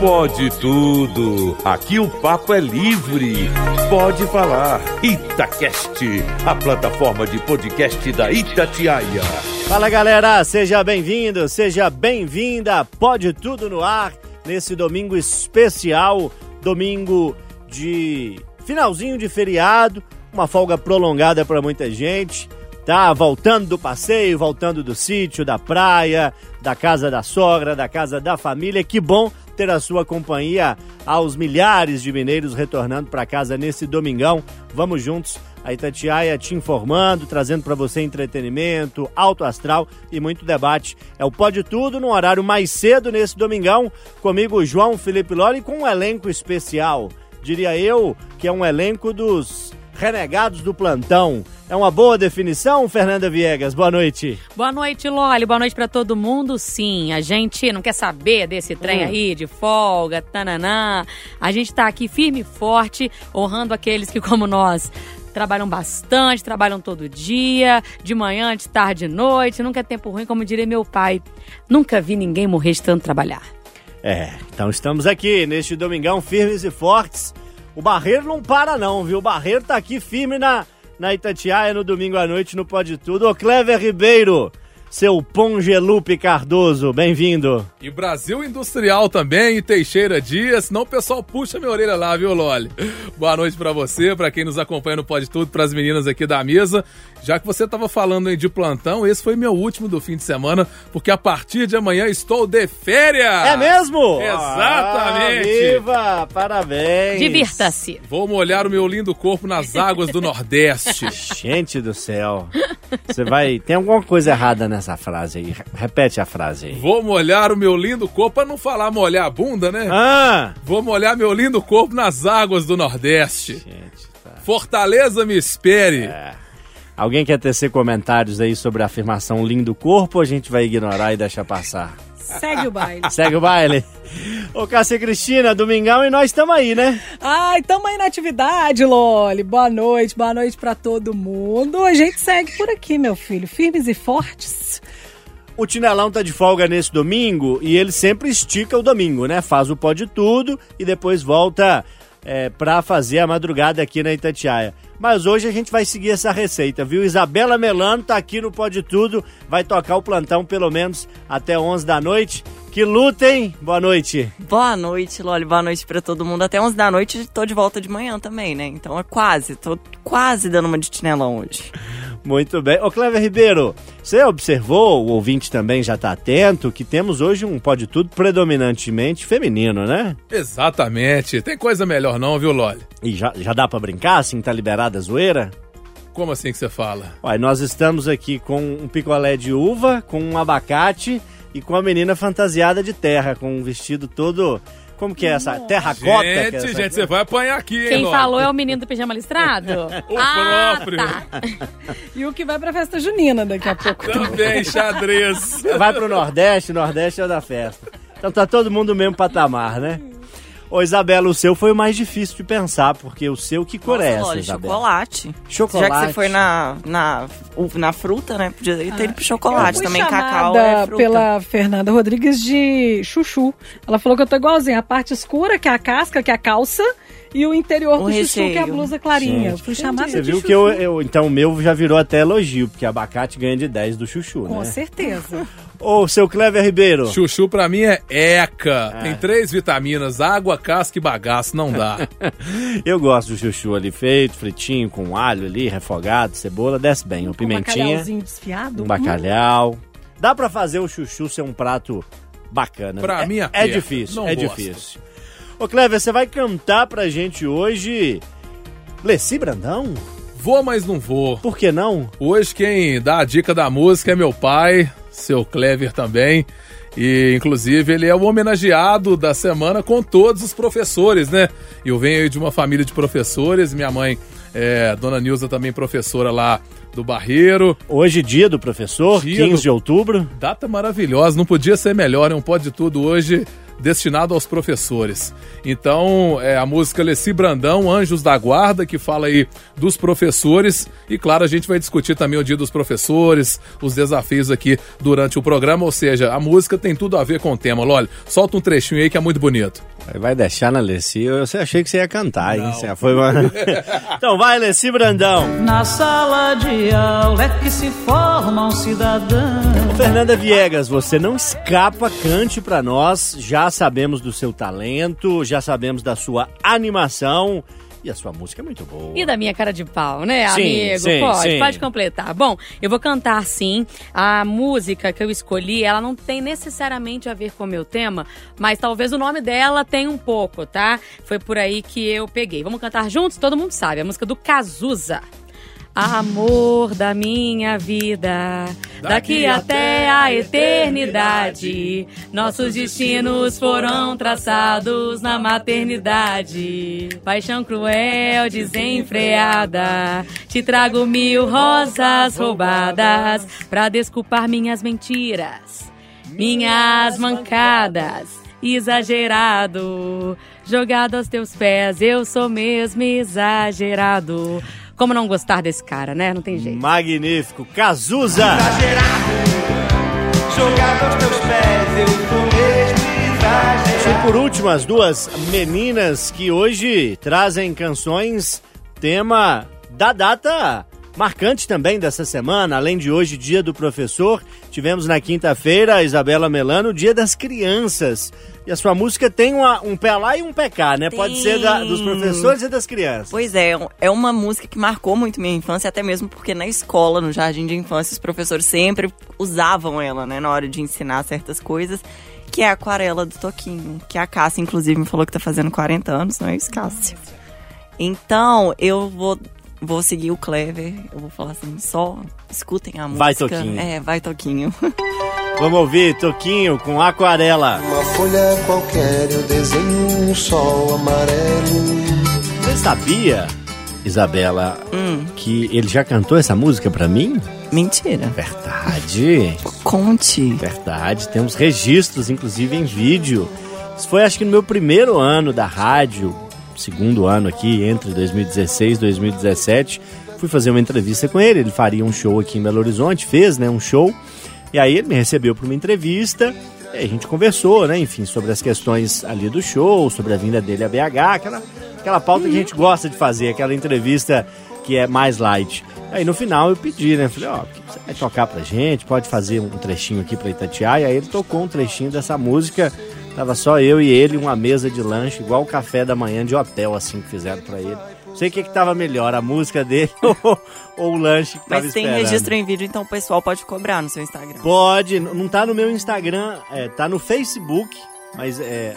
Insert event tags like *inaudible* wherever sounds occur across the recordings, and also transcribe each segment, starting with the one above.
Pode tudo. Aqui o papo é livre. Pode falar. Itacast, a plataforma de podcast da Itatiaia. Fala galera, seja bem-vindo, seja bem-vinda. Pode tudo no ar nesse domingo especial, domingo de finalzinho de feriado, uma folga prolongada para muita gente. Tá voltando do passeio, voltando do sítio, da praia, da casa da sogra, da casa da família. Que bom ter a sua companhia aos milhares de mineiros retornando para casa nesse domingão. Vamos juntos, a Itatiaia te informando, trazendo para você entretenimento, alto astral e muito debate. É o Pode Tudo no horário mais cedo nesse domingão, comigo João Felipe Loli com um elenco especial. Diria eu que é um elenco dos renegados do plantão. É uma boa definição, Fernanda Viegas? Boa noite. Boa noite, Loli. Boa noite para todo mundo. Sim, a gente não quer saber desse trem hum. aí de folga, tananã. A gente tá aqui firme e forte, honrando aqueles que, como nós, trabalham bastante, trabalham todo dia, de manhã, de tarde, de noite. Nunca é tempo ruim, como diria meu pai. Nunca vi ninguém morrer de tanto trabalhar. É, então estamos aqui neste domingão firmes e fortes. O Barreiro não para não, viu? O Barreiro tá aqui firme na na Itatiaia no domingo à noite no Pode Tudo. Ô Clever Ribeiro, seu Pongelupe Cardoso, bem-vindo. E Brasil Industrial também, e Teixeira Dias, senão o pessoal puxa minha orelha lá, viu, Loli? Boa noite para você, para quem nos acompanha no Pode Tudo, para as meninas aqui da mesa. Já que você estava falando aí de plantão, esse foi meu último do fim de semana, porque a partir de amanhã estou de férias! É mesmo? Exatamente! Ah, viva! Parabéns! Divirta-se! Vou molhar o meu lindo corpo nas águas do Nordeste. *laughs* Gente do céu! Você vai. Tem alguma coisa errada nessa frase aí. Repete a frase aí. Vou molhar o meu lindo corpo, para não falar molhar a bunda, né? Ah! Vou molhar meu lindo corpo nas águas do Nordeste. Gente, tá. Fortaleza me espere. É. Alguém quer tecer comentários aí sobre a afirmação lindo corpo ou a gente vai ignorar e deixar passar? Segue o baile. *laughs* Segue o baile. Ô, Cássia Cristina, domingão e nós estamos aí, né? Ai, estamos aí na atividade, Loli. Boa noite, boa noite para todo mundo. A gente segue por aqui, meu filho, firmes e fortes. O Tinelão tá de folga nesse domingo e ele sempre estica o domingo, né? Faz o pó de tudo e depois volta é, para fazer a madrugada aqui na Itatiaia. Mas hoje a gente vai seguir essa receita, viu? Isabela Melano tá aqui no Pode Tudo, vai tocar o plantão pelo menos até 11 da noite. Que lutem! Boa noite. Boa noite, Loli. Boa noite para todo mundo. Até 11 da noite tô de volta de manhã também, né? Então é quase, tô quase dando uma de tinelão hoje. Muito bem. Ô, Clever Ribeiro, você observou, o ouvinte também já está atento, que temos hoje um pode tudo predominantemente feminino, né? Exatamente. Tem coisa melhor não, viu, Loli? E já, já dá para brincar, assim, tá liberada a zoeira? Como assim que você fala? Olha, nós estamos aqui com um picolé de uva, com um abacate e com a menina fantasiada de terra, com um vestido todo como que é essa? Terracota? Gente, é essa? gente, você vai apanhar aqui, hein, Quem falou é o menino do pijama listrado? *laughs* o ah, próprio. Tá. E o que vai pra festa junina daqui a pouco. Também, xadrez. Vai pro Nordeste, Nordeste é o da festa. Então tá todo mundo no mesmo patamar, né? Ô, Isabela, o seu foi o mais difícil de pensar, porque o seu, que cor Nossa, é essa, Loli, Isabela? chocolate. Chocolate. Já que você foi na, na, na fruta, né? Podia ter ido pro chocolate também. Cacau é fruta. pela Fernanda Rodrigues de chuchu. Ela falou que eu tô igualzinha. A parte escura, que é a casca, que é a calça, e o interior O do chuchu, que é a recheio. blusa clarinha. Gente, eu fui chamada Você de viu chuchu. que eu, eu- Então o meu já virou até elogio, porque abacate ganha de 10 do chuchu, Com né? certeza. *laughs* Ô, seu Clever Ribeiro. Chuchu pra mim é ECA. Tem três vitaminas, água, casca e bagaço, não dá. *laughs* Eu gosto do chuchu ali feito, fritinho, com alho ali, refogado, cebola, desce bem. Um Um pimentinha, bacalhauzinho desfiado. um bacalhau. Dá pra fazer o chuchu ser um prato bacana. Pra é, mim, é aperta. difícil, Não é gosto. difícil. Ô, Clever, você vai cantar pra gente hoje Leci Brandão? Vou, mas não vou. Por que não? Hoje quem dá a dica da música é meu pai, seu Clever também. E, inclusive, ele é o homenageado da semana com todos os professores, né? Eu venho de uma família de professores. Minha mãe, é, Dona Nilza, também professora lá do Barreiro. Hoje, dia do professor, Dia 15 do- de outubro. Data maravilhosa, não podia ser melhor, é um pode de tudo hoje destinado aos professores. Então, é a música Leci Brandão, Anjos da Guarda, que fala aí dos professores. E claro, a gente vai discutir também o dia dos professores, os desafios aqui durante o programa. Ou seja, a música tem tudo a ver com o tema. Loli, solta um trechinho aí que é muito bonito. Vai deixar na Leci. Eu achei que você ia cantar, hein? Você foi... *laughs* então vai, Leci Brandão. Na sala de aula é que se forma um cidadão. Fernanda Viegas, você não escapa, cante pra nós. Já sabemos do seu talento, já sabemos da sua animação. E a sua música é muito boa. E da minha cara de pau, né, Sim, amigo? sim, pode, sim. pode completar. Bom, eu vou cantar sim. A música que eu escolhi, ela não tem necessariamente a ver com o meu tema, mas talvez o nome dela tenha um pouco, tá? Foi por aí que eu peguei. Vamos cantar juntos? Todo mundo sabe. A música do Cazuza. Amor da minha vida, daqui até a eternidade, nossos destinos foram traçados na maternidade. Paixão cruel, desenfreada, te trago mil rosas roubadas pra desculpar minhas mentiras, minhas mancadas. Exagerado, jogado aos teus pés, eu sou mesmo exagerado. Como não gostar desse cara, né? Não tem jeito. Magnífico. Cazuza. Jogado aos teus pés, eu mesmo exagerado. E por último, as duas meninas que hoje trazem canções tema da data marcante também dessa semana. Além de hoje, dia do professor, tivemos na quinta-feira a Isabela Melano, dia das crianças. E a sua música tem uma- um pé lá e um pé cá, né? Pode ser da- dos professores e das crianças. Pois é, é uma música que marcou muito minha infância, até mesmo porque na escola, no jardim de infância, os professores sempre usavam ela, né, na hora de ensinar certas coisas, que é a aquarela do Toquinho, que a Cássia, inclusive, me falou que tá fazendo 40 anos, não é isso, Cássia? Então, eu vou, vou seguir o Clever, eu vou falar assim, só escutem a música. Vai, Toquinho. É, vai, Toquinho. *laughs* Vamos ouvir Toquinho com Aquarela. Uma folha qualquer eu desenho um sol amarelo. Você sabia, Isabela, Hum. que ele já cantou essa música pra mim? Mentira. Verdade. Conte. Verdade, temos registros, inclusive em vídeo. Isso foi acho que no meu primeiro ano da rádio, segundo ano aqui, entre 2016 e 2017. Fui fazer uma entrevista com ele, ele faria um show aqui em Belo Horizonte, fez, né, um show. E aí ele me recebeu para uma entrevista, a gente conversou, né, enfim, sobre as questões ali do show, sobre a vinda dele a BH, aquela, aquela pauta que a gente gosta de fazer, aquela entrevista que é mais light. Aí no final eu pedi, né? Falei, ó, o que você vai tocar pra gente? Pode fazer um trechinho aqui pra Itatiaia. Aí ele tocou um trechinho dessa música. Tava só eu e ele, uma mesa de lanche, igual o café da manhã de hotel, assim, que fizeram pra ele. Não sei o que que tava melhor, a música dele *laughs* ou, ou o lanche que tava Mas tem esperando. registro em vídeo, então o pessoal pode cobrar no seu Instagram. Pode, não tá no meu Instagram, é, tá no Facebook, mas é,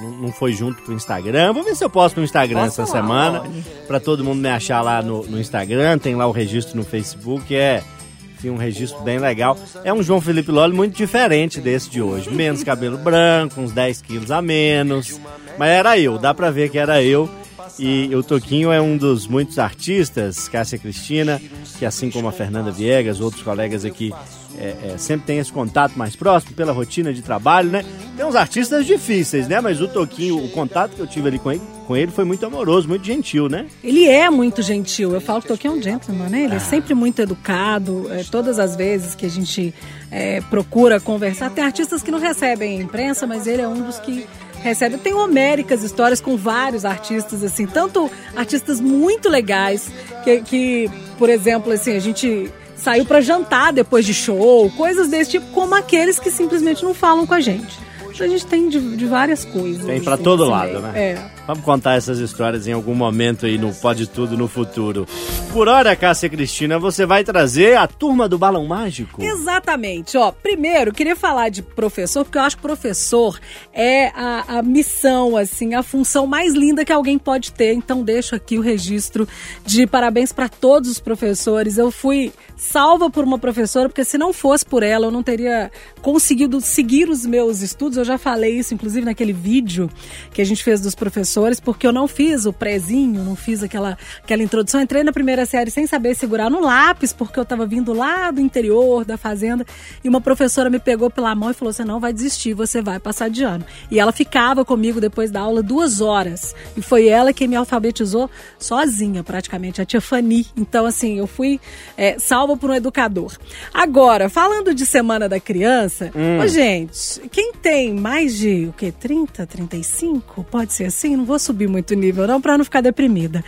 não, foi junto pro Instagram. Vou ver se eu posto no Instagram Posta essa semana, pra todo mundo me achar lá no, no Instagram. Tem lá o registro no Facebook, é um registro bem legal. É um João Felipe Loli muito diferente desse de hoje. Menos cabelo branco, uns 10 quilos a menos. Mas era eu, dá pra ver que era eu. E o Toquinho é um dos muitos artistas, Cássia Cristina, que assim como a Fernanda Viegas, outros colegas aqui, é, é, sempre tem esse contato mais próximo pela rotina de trabalho, né? Tem uns artistas difíceis, né? Mas o Toquinho, o contato que eu tive ali com ele, com ele foi muito amoroso, muito gentil, né? Ele é muito gentil. Eu falo que o Toquinho é um gentleman, né? Ele é sempre muito educado. é, todas as vezes que a gente é, procura conversar, tem artistas que não recebem imprensa, mas ele é um dos que recebe. Tenho homéricas histórias com vários artistas, assim, tanto artistas muito legais, que, que por exemplo, assim, a gente saiu pra jantar depois de show, coisas desse tipo, como aqueles que simplesmente não falam com a gente. Então a gente tem de, de várias coisas. Tem pra assim, todo nesse lado, meio. né? É. Vamos contar essas histórias em algum momento aí no Pode Tudo no futuro. Por hora, Cássia Cristina, você vai trazer a turma do Balão Mágico. Exatamente. Ó, primeiro, queria falar de professor, porque eu acho que professor é a, a missão, assim, a função mais linda que alguém pode ter. Então, deixo aqui o registro de parabéns para todos os professores. Eu fui salva por uma professora, porque se não fosse por ela, eu não teria conseguido seguir os meus estudos. Eu já falei isso, inclusive, naquele vídeo que a gente fez dos professores professores, porque eu não fiz o prézinho, não fiz aquela, aquela introdução. Entrei na primeira série sem saber segurar no lápis, porque eu estava vindo lá do interior da fazenda, e uma professora me pegou pela mão e falou: você não vai desistir, você vai passar de ano. E ela ficava comigo depois da aula duas horas. E foi ela quem me alfabetizou sozinha, praticamente, a tia Fani. Então, assim, eu fui é, salva por um educador. Agora, falando de Semana da Criança, ô, gente, quem tem mais de o quê? 30, 35? Pode ser assim? Não vou subir muito nível, não, pra não ficar deprimida.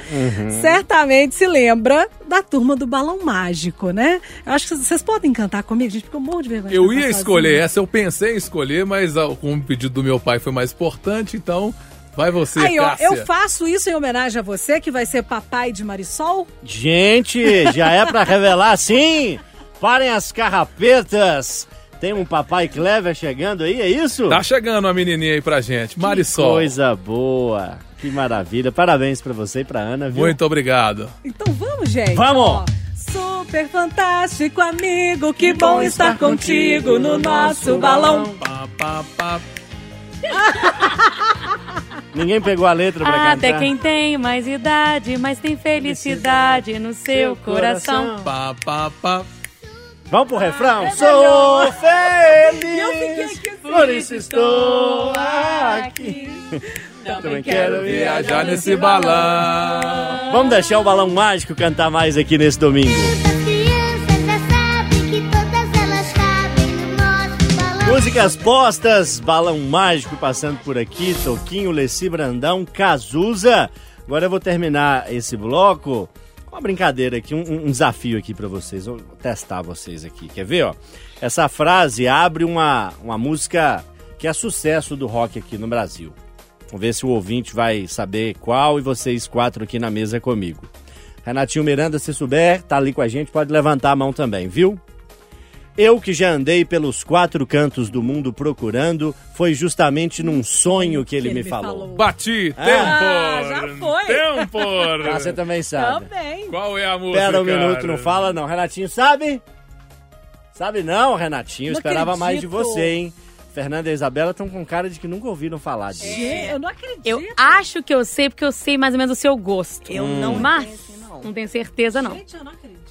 Certamente se lembra da turma do balão mágico, né? Eu acho que vocês podem cantar comigo, gente, porque eu morro de vergonha. Eu ia escolher sozinha. essa, eu pensei em escolher, mas como o pedido do meu pai foi mais importante, então vai você, Aí, ó, eu faço isso em homenagem a você, que vai ser papai de Marisol. Gente, já é pra revelar sim? Parem as carrapetas. Tem um papai Clever chegando aí, é isso? Tá chegando uma menininha aí pra gente, Que Marisol. coisa boa. Que maravilha. Parabéns pra você e pra Ana, viu? Muito obrigado. Então vamos, gente. Vamos! Super fantástico amigo, que bom estar contigo no nosso balão. Pá, pá, pá. Ninguém pegou a letra pra cantar. Até quem tem mais idade, mas tem felicidade no seu coração. Pá, pá, pá. Vamos pro refrão? é Sou feliz, Eu fiquei aqui assim, por isso estou aqui. Também quero Viajar nesse balão. Vamos deixar o Balão Mágico cantar mais aqui nesse domingo. As crianças já sabem que todas elas cabem no nosso balão. Músicas postas, Balão Mágico passando por aqui, Toquinho, Leci Brandão, Cazuza. Agora eu vou terminar esse bloco uma brincadeira aqui, um, um desafio aqui pra vocês. Vou testar vocês aqui. Quer ver, ó? Essa frase abre uma, uma música que é sucesso do rock aqui no Brasil. Vamos ver se o ouvinte vai saber qual e vocês quatro aqui na mesa comigo. Renatinho Miranda, se souber, tá ali com a gente, pode levantar a mão também, viu? Eu que já andei pelos quatro cantos do mundo procurando, foi justamente num sonho que ele, me, falou. Bati, tempo! Ah, já foi. Tempo! Ah, você também sabe. Também. Qual é a música? Espera um minuto, não fala não. Renatinho, sabe? Sabe não, Renatinho? Não Esperava mais de acredito. você, hein? Fernanda e Isabela estão com cara de que nunca ouviram falar disso. Gente, eu não acredito. Eu acho que eu sei, porque eu sei mais ou menos o seu gosto. Eu Hum. não Mas conheço, não. não tenho certeza, não. Gente, eu não acredito.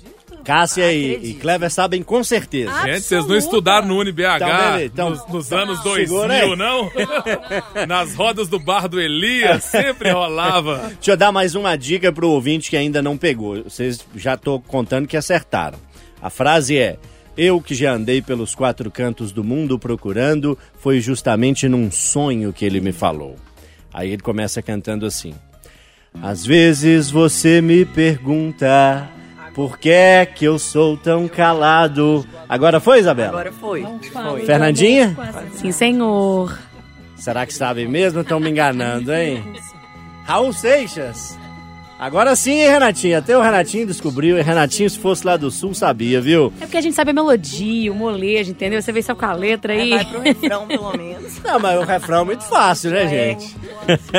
Cássia e, e Acredito. Clever sabem com certeza. Gente, vocês não estudaram no UniBH Então, beleza, então- nos, nos anos Segura 2000, aí. não? *laughs* Nas rodas do bar do Elias, sempre rolava. Deixa eu dar mais uma dica pro ouvinte que ainda não pegou. Vocês já tô contando que acertaram. A frase é: Eu que já andei pelos quatro cantos do mundo procurando, foi justamente num sonho que ele me falou. Aí ele começa cantando assim: Às vezes você me pergunta por que é que eu sou tão calado. Agora foi, Isabela? Agora foi. foi. Fernandinha? Sim, senhor. Será que sabem mesmo? Estão me enganando, hein? Raul Seixas. Agora sim, hein, Renatinho? Até o Renatinho descobriu. E Renatinho, se fosse lá do sul, sabia, viu? É porque a gente sabe a melodia, o molejo, entendeu? Você vê só com a letra aí. É, vai pro refrão, pelo menos. *laughs* Não, mas o refrão é muito fácil, né, gente?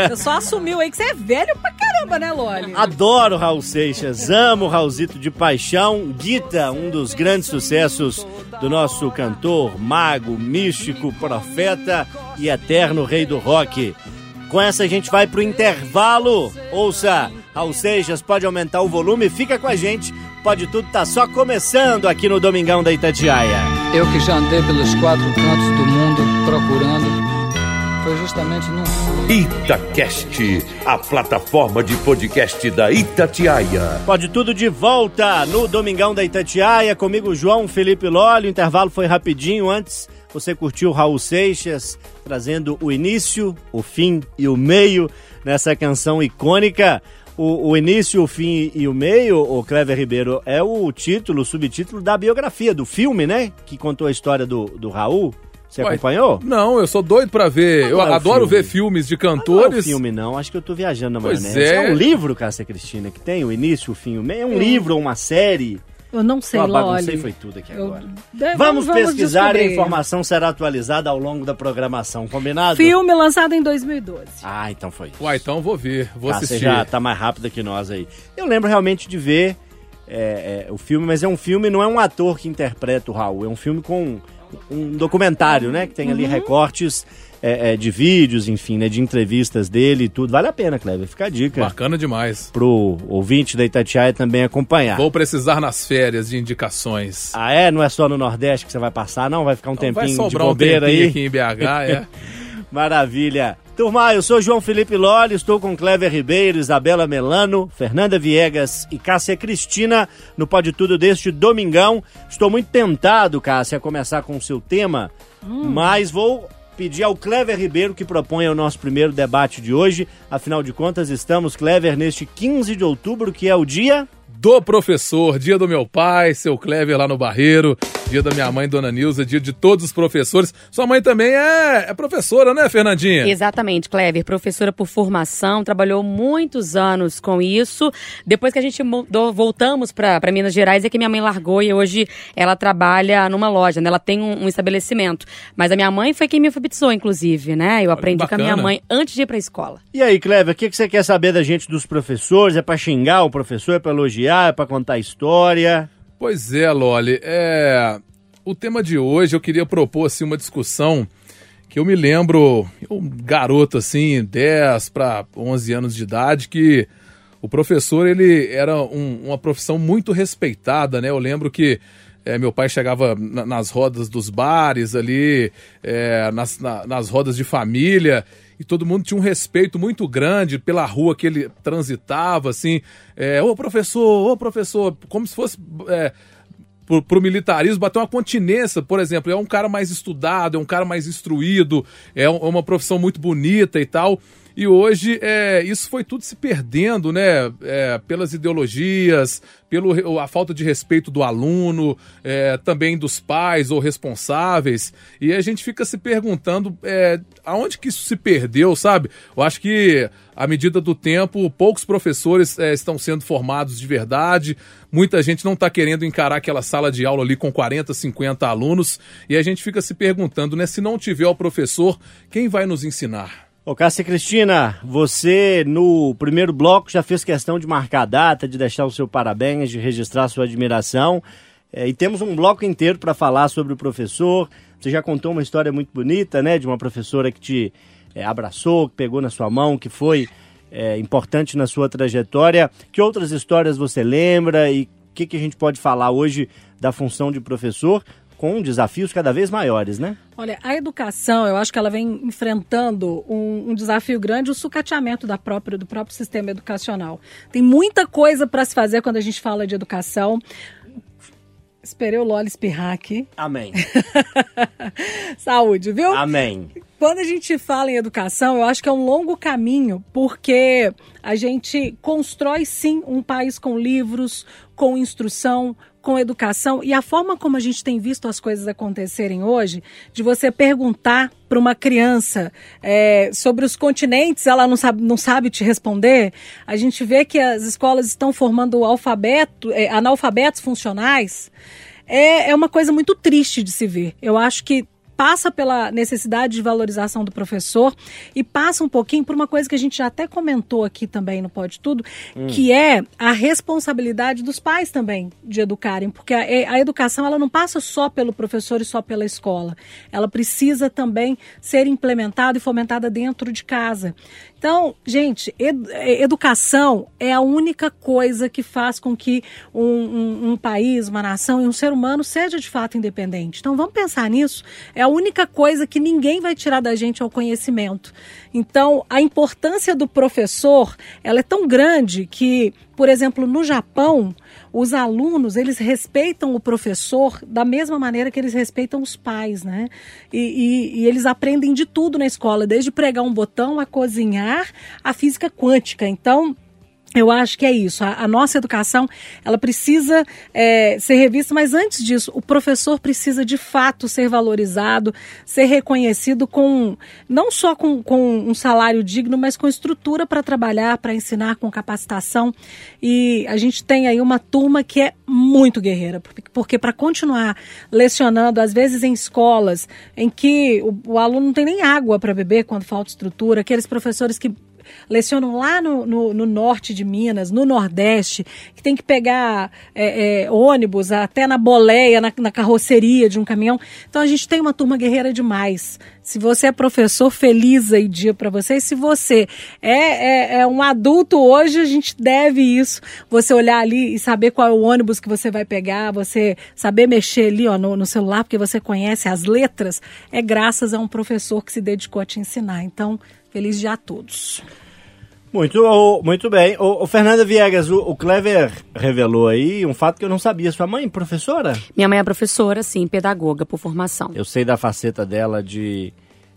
Você só assumiu aí que você é velho pra caramba, né, Loli? Adoro Raul Seixas, amo o Raulzito de paixão. Guita, um dos grandes sucessos do nosso cantor, mago, místico, profeta e eterno rei do rock. Com essa a gente vai pro intervalo. Ouça, Raul Seixas, pode aumentar o volume, fica com a gente. Pode tudo, tá só começando aqui no Domingão da Itatiaia. Eu que já andei pelos quatro cantos do mundo procurando, foi justamente sonho. Itacast, a plataforma de podcast da Itatiaia. Pode tudo de volta no Domingão da Itatiaia, comigo João Felipe Lólio. O intervalo foi rapidinho. Antes, você curtiu Raul Seixas, trazendo o início, o fim e o meio nessa canção icônica. O, o início, o fim e o meio, o Clever Ribeiro, é o título, o subtítulo da biografia, do filme, né? Que contou a história do, do Raul. Você Ué, acompanhou? Não, eu sou doido pra ver. Eu é adoro filme. ver filmes de Não é cantores. filme, não. Acho que eu tô viajando na Pois maionese. é. um livro, Cássia Cristina, que tem o início, o fim e o meio. É um livro ou uma série. Eu não sei, Eu baguncei foi tudo aqui Eu- agora. De- Vamos, pesquisar e a informação será atualizada ao longo da programação, combinado? Filme lançado em 2012. Ah, então foi. Uai, então vou ver, vou você assistir. já tá mais rápido que nós aí. Eu lembro realmente de ver é, é, o filme, mas é um filme, não é um ator que interpreta o Raul, é um filme com um documentário, né? Que tem ali recortes. É, é, de vídeos, enfim, né? De entrevistas dele e tudo. Vale a pena, Kleber. Fica a dica. Bacana demais. Pro ouvinte da Itatiaia também acompanhar. Vou precisar nas férias de indicações. Ah, é? Não é só no Nordeste que você vai passar, não? Vai ficar um Então tempinho vai de sobrar um bobeira tempinho aí? aqui em BH, *laughs* é. Maravilha. Turma, eu sou João Felipe Loli, estou com Clever Ribeiro, Isabela Melano, Fernanda Viegas e Cássia Cristina no Pode Tudo deste domingão. Estou muito tentado, Cássia, a começar com o seu tema, mas vou pedir ao Clever Ribeiro que proponha o nosso primeiro debate de hoje. Afinal de contas, estamos, Clever, neste 15 de outubro, que é o dia... Do professor, dia do meu pai, seu Clever lá no Barreiro, dia da minha mãe, Dona Nilza, dia de todos os professores. Sua mãe também é, é professora, né, Fernandinha? Exatamente, Clever, professora por formação, trabalhou muitos anos com isso. Depois que a gente mudou, voltamos para Minas Gerais, é que minha mãe largou e hoje ela trabalha numa loja, né? Ela tem um, um estabelecimento. Mas a minha mãe foi quem me alfabetizou, inclusive, né? Eu aprendi com a minha bacana. mãe antes de ir pra escola. E aí, Clever, o que, que você quer saber da gente dos professores? É pra xingar o professor, é pra elogiar, é pra contar história? Pois é, Loli. É... O tema de hoje eu queria propor assim, uma discussão que eu me lembro, eu, um garoto assim, 10 para 11 anos de idade, que o professor ele era um- uma profissão muito respeitada, né? Eu lembro que é, meu pai chegava na- nas rodas dos bares ali, é, nas, na- nas rodas de família, e todo mundo tinha um respeito muito grande pela rua que ele transitava, assim, é, ô professor, ô professor, como se fosse é, pro, pro militarismo bater uma continência, por exemplo, é um cara mais estudado, é um cara mais instruído, é um- é uma profissão muito bonita e tal. E hoje é, isso foi tudo se perdendo, né? É, pelas ideologias, pelo a falta de respeito do aluno, é, também dos pais ou responsáveis. E a gente fica se perguntando é, aonde que isso se perdeu, sabe? Eu acho que à medida do tempo, poucos professores é, estão sendo formados de verdade. Muita gente não está querendo encarar aquela sala de aula ali com 40, 50 alunos. E a gente fica se perguntando, né? Se não tiver o professor, quem vai nos ensinar? Ô, Cássia Cristina, você no primeiro bloco já fez questão de marcar a data, de deixar o seu parabéns, de registrar sua admiração. É, e temos um bloco inteiro para falar sobre o professor. Você já contou uma história muito bonita, né? De uma professora que te é, abraçou, que pegou na sua mão, que foi é, importante na sua trajetória. Que outras histórias você lembra e o que, que a gente pode falar hoje da função de professor com desafios cada vez maiores, né? Olha, a educação, eu acho que ela vem enfrentando um, um desafio grande, o sucateamento da própria, do próprio sistema educacional. Tem muita coisa para se fazer quando a gente fala de educação. Esperei o Loli espirrar aqui. Amém. *laughs* Saúde, viu? Amém. Quando a gente fala em educação, eu acho que é um longo caminho, porque a gente constrói sim um país com livros, com instrução, com educação e a forma como a gente tem visto as coisas acontecerem hoje, de você perguntar para uma criança é, sobre os continentes, ela não sabe, não sabe te responder. A gente vê que as escolas estão formando alfabeto, é, analfabetos funcionais. É, é uma coisa muito triste de se ver. Eu acho que passa pela necessidade de valorização do professor e passa um pouquinho por uma coisa que a gente já até comentou aqui também no Pode Tudo, Hum. que é a responsabilidade dos pais também de educarem, porque a, a educação ela não passa só pelo professor e só pela escola, ela precisa também ser implementada e fomentada dentro de casa. Então, gente, ed- eh, educação é a única coisa que faz com que um, um- um país, uma nação e um ser humano seja de fato independente. Então, vamos pensar nisso. É a única coisa que ninguém vai tirar da gente é o conhecimento. Então, a importância do professor, ela é tão grande que, por exemplo, no Japão, os alunos, eles respeitam o professor da mesma maneira que eles respeitam os pais, né? E, e- e eles aprendem de tudo na escola, desde pregar um botão, a cozinhar, a física quântica. Então, eu acho que é isso. A, a nossa educação ela precisa é, ser revista, mas antes disso, o professor precisa de fato ser valorizado, ser reconhecido com não só com, com um salário digno, mas com estrutura para trabalhar, para ensinar, com capacitação. E a gente tem aí uma turma que é muito guerreira, porque, para continuar lecionando, às vezes em escolas em que o, o aluno não tem nem água para beber quando falta estrutura, aqueles professores que lecionam lá no, no, no norte de Minas, no Nordeste, que tem que pegar é, é, ônibus até na boleia, na, na carroceria de um caminhão. Então a gente tem uma turma guerreira demais. Se você é professor, feliz aí dia para você. E se você é, é, é um adulto hoje, a gente deve isso. Você olhar ali e saber qual é o ônibus que você vai pegar, você saber mexer ali ó, no, no celular, porque você conhece as letras, é graças a um professor que se dedicou a te ensinar. Então, feliz dia a todos. Muito, muito bem. O, o Fernanda Viegas, o, o Clever revelou aí um fato que eu não sabia. Sua mãe, professora? Minha mãe é professora, sim, pedagoga por formação. Eu sei da faceta dela de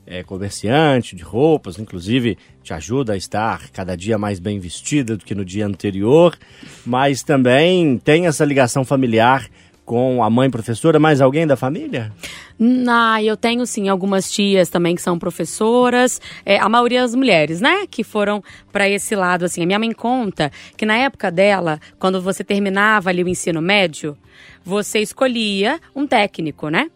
é, comerciante, de roupas, inclusive te ajuda a estar cada dia mais bem vestida do que no dia anterior, mas também tem essa ligação familiar com a mãe professora, mais alguém da família? Ah, eu tenho sim algumas tias também que são professoras, é, a maioria das mulheres, né, que foram para esse lado assim. A minha mãe conta que na época dela, quando você terminava ali o ensino médio, você escolhia um técnico, né?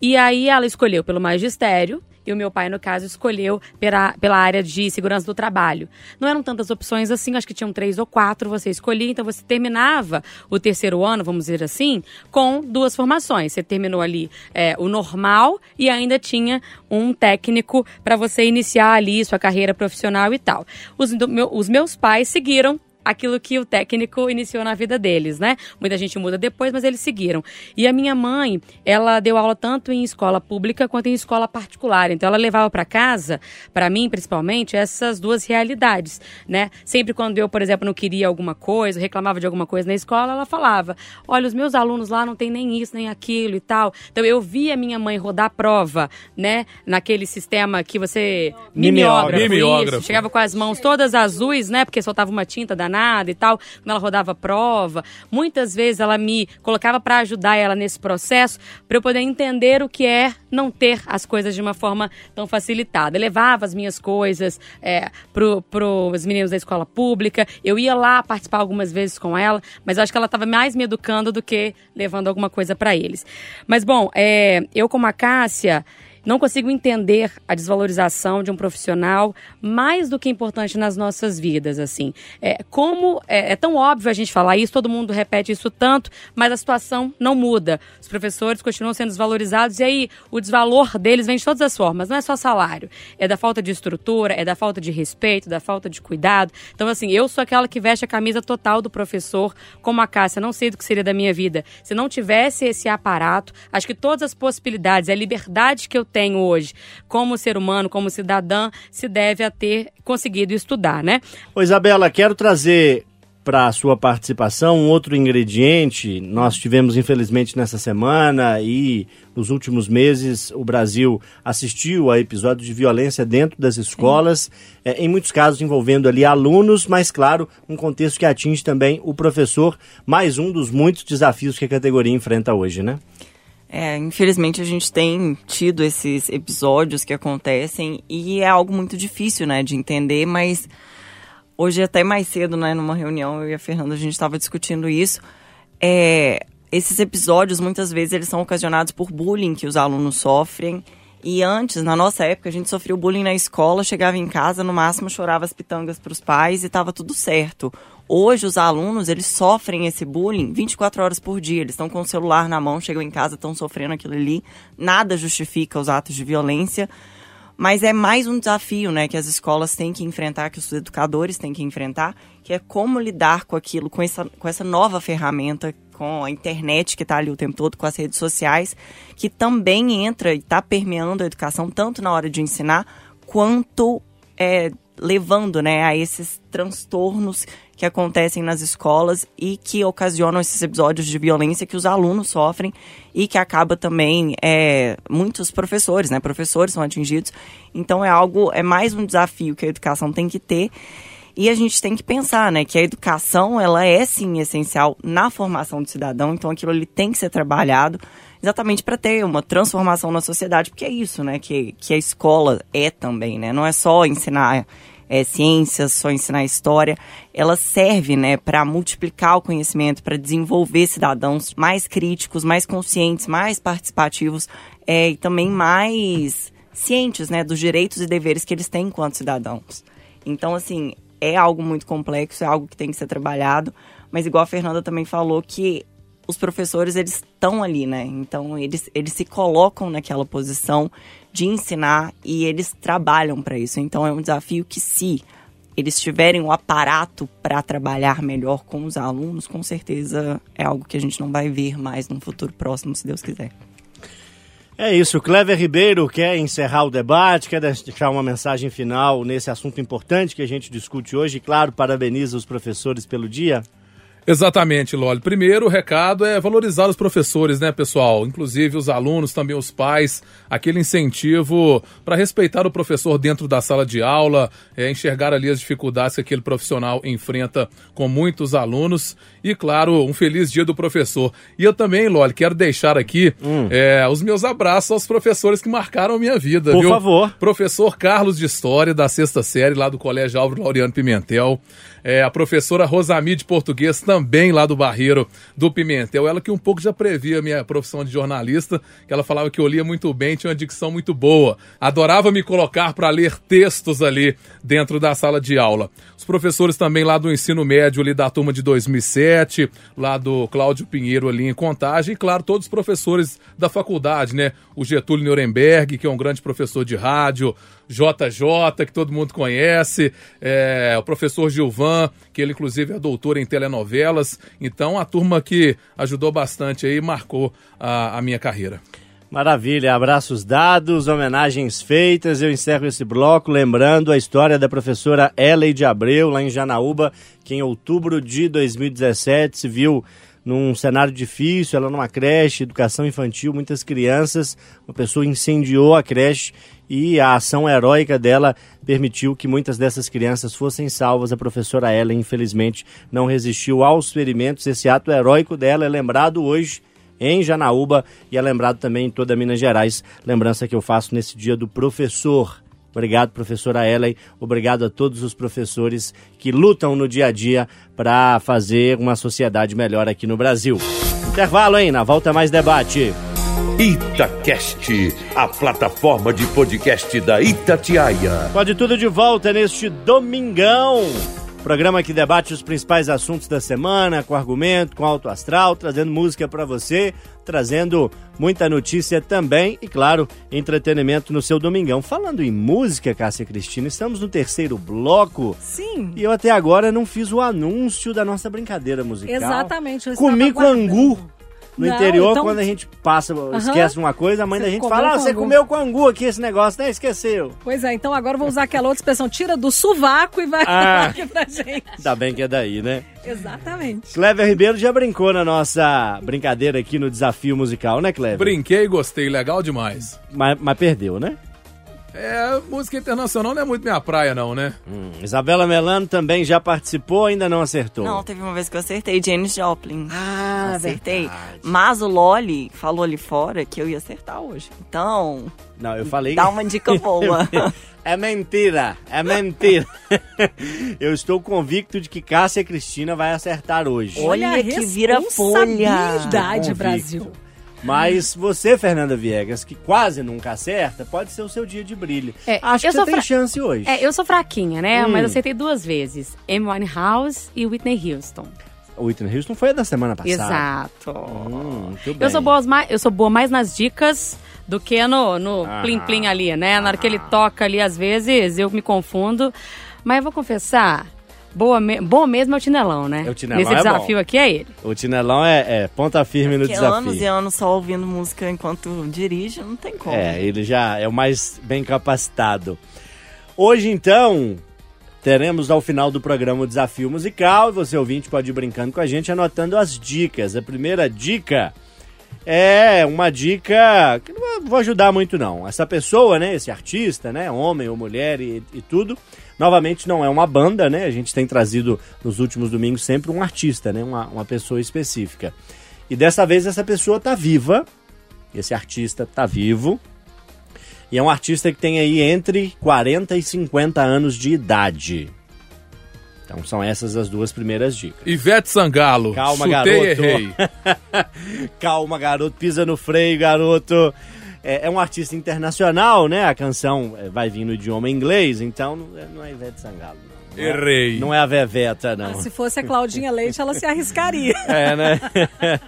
E aí ela escolheu pelo magistério e o meu pai, no caso, escolheu pela, pela área de segurança do trabalho. Não eram tantas opções assim, acho que tinham três ou quatro, você escolhia, então você terminava o terceiro ano, vamos dizer assim, com duas formações. Você terminou ali é, o normal e ainda tinha um técnico para você iniciar ali sua carreira profissional e tal. Os, do, meu, os meus pais seguiram aquilo que o técnico iniciou na vida deles, né? Muita gente muda depois, mas eles seguiram. E a minha mãe, ela deu aula tanto em escola pública quanto em escola particular. Então ela levava para casa, para mim principalmente, essas duas realidades, né? Sempre quando eu, por exemplo, não queria alguma coisa, reclamava de alguma coisa na escola, ela falava: "Olha, os meus alunos lá não tem nem isso, nem aquilo e tal". Então eu via minha mãe rodar a prova, né, naquele sistema que você mimeógrafo, Mimeógrafo. isso, chegava com as mãos todas azuis, né, porque soltava uma tinta danada e tal, quando ela rodava prova. Muitas vezes ela me colocava para ajudar ela nesse processo, para eu poder entender o que é não ter as coisas de uma forma tão facilitada. Eu levava as minhas coisas é, para os meninos da escola pública, eu ia lá participar algumas vezes com ela, mas eu acho que ela estava mais me educando do que levando alguma coisa para eles. Mas, bom, é, eu como a Cássia, não consigo entender a desvalorização de um profissional mais do que importante nas nossas vidas, assim. É, como é, é tão óbvio a gente falar isso, todo mundo repete isso tanto, mas a situação não muda. Os professores continuam sendo desvalorizados e aí o desvalor deles vem de todas as formas, não é só salário. É da falta de estrutura, é da falta de respeito, da falta de cuidado. Então, assim, eu sou aquela que veste a camisa total do professor, como a Cássia, não sei do que seria da minha vida. Se não tivesse esse aparato, acho que todas as possibilidades, a liberdade que eu tenho hoje como ser humano, como cidadã, se deve a ter conseguido estudar, né? Ô Isabela, quero trazer para a sua participação um outro ingrediente. Nós tivemos, infelizmente, nessa semana e nos últimos meses, o Brasil assistiu a episódios de violência dentro das escolas, eh, em muitos casos envolvendo ali alunos, mas, claro, um contexto que atinge também o professor, mais um dos muitos desafios que a categoria enfrenta hoje, né? É, infelizmente a gente tem tido esses episódios que acontecem e é algo muito difícil, né, de entender, mas hoje até mais cedo, né, numa reunião, eu e a Fernanda, a gente estava discutindo isso. É, esses episódios, muitas vezes, eles são ocasionados por bullying que os alunos sofrem. E antes, na nossa época, a gente sofreu bullying na escola, chegava em casa, no máximo chorava as pitangas para os pais e estava tudo certo. Hoje, os alunos, eles sofrem esse bullying 24 horas por dia. Eles estão com o celular na mão, chegam em casa, estão sofrendo aquilo ali. Nada justifica os atos de violência. Mas é mais um desafio, né, que as escolas têm que enfrentar, que os educadores têm que enfrentar, que é como lidar com aquilo, com essa, com essa nova ferramenta, com a internet que está ali o tempo todo, com as redes sociais, que também entra e está permeando a educação, tanto na hora de ensinar, quanto é, levando né, a esses transtornos que acontecem nas escolas e que ocasionam esses episódios de violência que os alunos sofrem e que acaba também é, muitos professores, né? Professores são atingidos. Então é algo, é mais um desafio que a educação tem que ter. E a gente tem que pensar, né, que a educação, ela é sim essencial na formação do cidadão, então aquilo ali tem que ser trabalhado exatamente para ter uma transformação na sociedade, porque é isso, né, que, que a escola é também, né? Não é só ensinar é, ciências, só ensinar história, ela serve né, para multiplicar o conhecimento, para desenvolver cidadãos mais críticos, mais conscientes, mais participativos é, e também mais cientes né, dos direitos e deveres que eles têm enquanto cidadãos. Então, assim, é algo muito complexo, é algo que tem que ser trabalhado. Mas igual a Fernanda também falou que os professores, eles estão ali, né? Então, eles, eles se colocam naquela posição de ensinar e eles trabalham para isso. Então, é um desafio que se eles tiverem o aparato para trabalhar melhor com os alunos, com certeza é algo que a gente não vai ver mais no futuro próximo, se Deus quiser. É isso, Clever Ribeiro quer encerrar o debate, quer deixar uma mensagem final nesse assunto importante que a gente discute hoje. E, claro, parabeniza os professores pelo dia. Exatamente, Loli. Primeiro, o recado é valorizar os professores, né, pessoal? Inclusive os alunos, também os pais, aquele incentivo para respeitar o professor dentro da sala de aula, é, enxergar ali as dificuldades que aquele profissional enfrenta com muitos alunos e, claro, um feliz dia do professor. E eu também, Loli, quero deixar aqui Hum. é, os meus abraços aos professores que marcaram a minha vida, Por viu? favor. Professor Carlos de História, da sexta série, lá do Colégio Álvaro Laureano Pimentel. É, a professora Rosami de Português, também lá do Barreiro do Pimentel. Ela que um pouco já previa a minha profissão de jornalista, que ela falava que eu lia muito bem, tinha uma dicção muito boa. Adorava me colocar para ler textos ali dentro da sala de aula. Os professores também lá do ensino médio, ali da turma de 2007, lá do Cláudio Pinheiro ali em Contagem, e claro, todos os professores da faculdade, né? O Getúlio Nuremberg, que é um grande professor de rádio, JJ, que todo mundo conhece, é, o professor Gilvan, que ele inclusive é doutor em telenovelas. Então, a turma que ajudou bastante aí marcou a, a minha carreira. Maravilha, abraços dados, homenagens feitas. Eu encerro esse bloco lembrando a história da professora Ellen de Abreu, lá em Janaúba, que em outubro de 2017 se viu num cenário difícil, ela numa creche, educação infantil, muitas crianças. Uma pessoa incendiou a creche e a ação heróica dela permitiu que muitas dessas crianças fossem salvas. A professora Ellen, infelizmente, não resistiu aos ferimentos. Esse ato heróico dela é lembrado hoje em Janaúba e é lembrado também em toda Minas Gerais. Lembrança que eu faço nesse dia do professor. Obrigado, professora Ellen. Obrigado a todos os professores que lutam no dia a dia para fazer uma sociedade melhor aqui no Brasil. Intervalo, hein? Na volta mais debate. Itacast, a plataforma de podcast da Itatiaia. Pode tudo de volta neste domingão. Programa que debate os principais assuntos da semana, com argumento, com alto astral, trazendo música para você, trazendo muita notícia também e, claro, entretenimento no seu domingão. Falando em música, Cássia Cristina, estamos no terceiro bloco. Sim. E eu até agora não fiz o anúncio da nossa brincadeira musical. Exatamente. eu estava Comi com aguardando. angu. No Não, interior, então- quando a gente passa, esquece uma coisa, a mãe Você da gente fala: ah, você angu." comeu com angu aqui esse negócio, né? Esqueceu. Pois é, então agora eu vou usar aquela outra expressão, tira do sovaco e vai Ah. *laughs* aqui pra gente. Ainda bem que é daí, né? Exatamente. Clever Ribeiro já brincou na nossa brincadeira aqui no desafio musical, né, Clever? Brinquei e gostei, legal demais. Mas, mas perdeu, né? É, música internacional não é muito minha praia, não, né? Hum, Isabela Melano também já participou, ainda não acertou. Não, teve uma vez que eu acertei Janis Joplin. Ah, acertei. verdade. Mas o Loli falou ali fora que eu ia acertar hoje. Então, Não, eu falei. dá uma dica boa. *laughs* É mentira, é mentira. *laughs* Eu estou convicto de que Cássia Cristina vai acertar hoje. Olha a que vira folha. Brasil. Mas você, Fernanda Viegas, que quase nunca acerta, pode ser o seu dia de brilho. É, Acho que você tem fra- chance hoje. É, eu sou fraquinha, né? Hum. Mas acertei duas vezes. Amy Winehouse e Whitney Houston. O Whitney Houston foi a da semana passada. Exato. Hum. Eu sou, boa, mais- eu sou boa mais nas dicas do que no, no Ah. plim-plim ali, né? Na hora que ele toca ali, às vezes, eu me confundo. Mas eu vou confessar, boa me- bom mesmo é o Tinelão, né? É, o Tinelão Nesse é desafio bom. aqui é ele. O Tinelão é, é ponta firme no Porque desafio. anos e anos só ouvindo música enquanto dirige, não tem como. É, ele já é o mais bem capacitado. Hoje, então, teremos ao final do programa o desafio musical e você, ouvinte, pode ir brincando com a gente, anotando as dicas. A primeira dica é uma dica que não vou ajudar muito, não. Essa pessoa, né, esse artista, né, homem ou mulher e, e tudo, novamente não é uma banda, né? A gente tem trazido nos últimos domingos sempre um artista, né, uma, uma pessoa específica. E dessa vez essa pessoa tá viva, esse artista tá vivo, e é um artista que tem aí entre 40 e 50 anos de idade. Então são essas as duas primeiras dicas. Ivete Sangalo. Calma, Chutei garoto. errei. *laughs* Calma, garoto, pisa no freio, garoto. É, é um artista internacional, né? A canção é, vai vir no idioma inglês, então não é, é Ivete Sangalo. Não. Não é- Errei. Não é a Veveta, não. Se fosse a Claudinha Leite, ela se arriscaria. *laughs* É, né?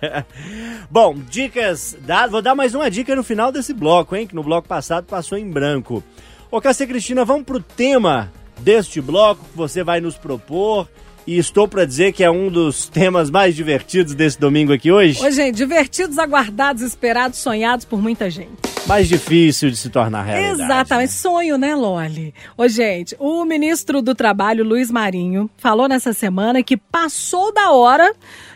*laughs* Bom, dicas dadas. Vou dar mais uma dica no final desse bloco, hein? Que no bloco passado passou em branco. Ô, Cássia Cristina, vamos pro tema deste bloco que você vai nos propor. E estou para dizer que é um dos temas mais divertidos desse domingo aqui hoje. Ô, gente, divertidos, aguardados, esperados, sonhados por muita gente. Mais difícil de se tornar realidade. Exatamente, sonho, né, Loli? Ô, gente, o ministro do Trabalho, Luiz Marinho, falou nessa semana que passou da hora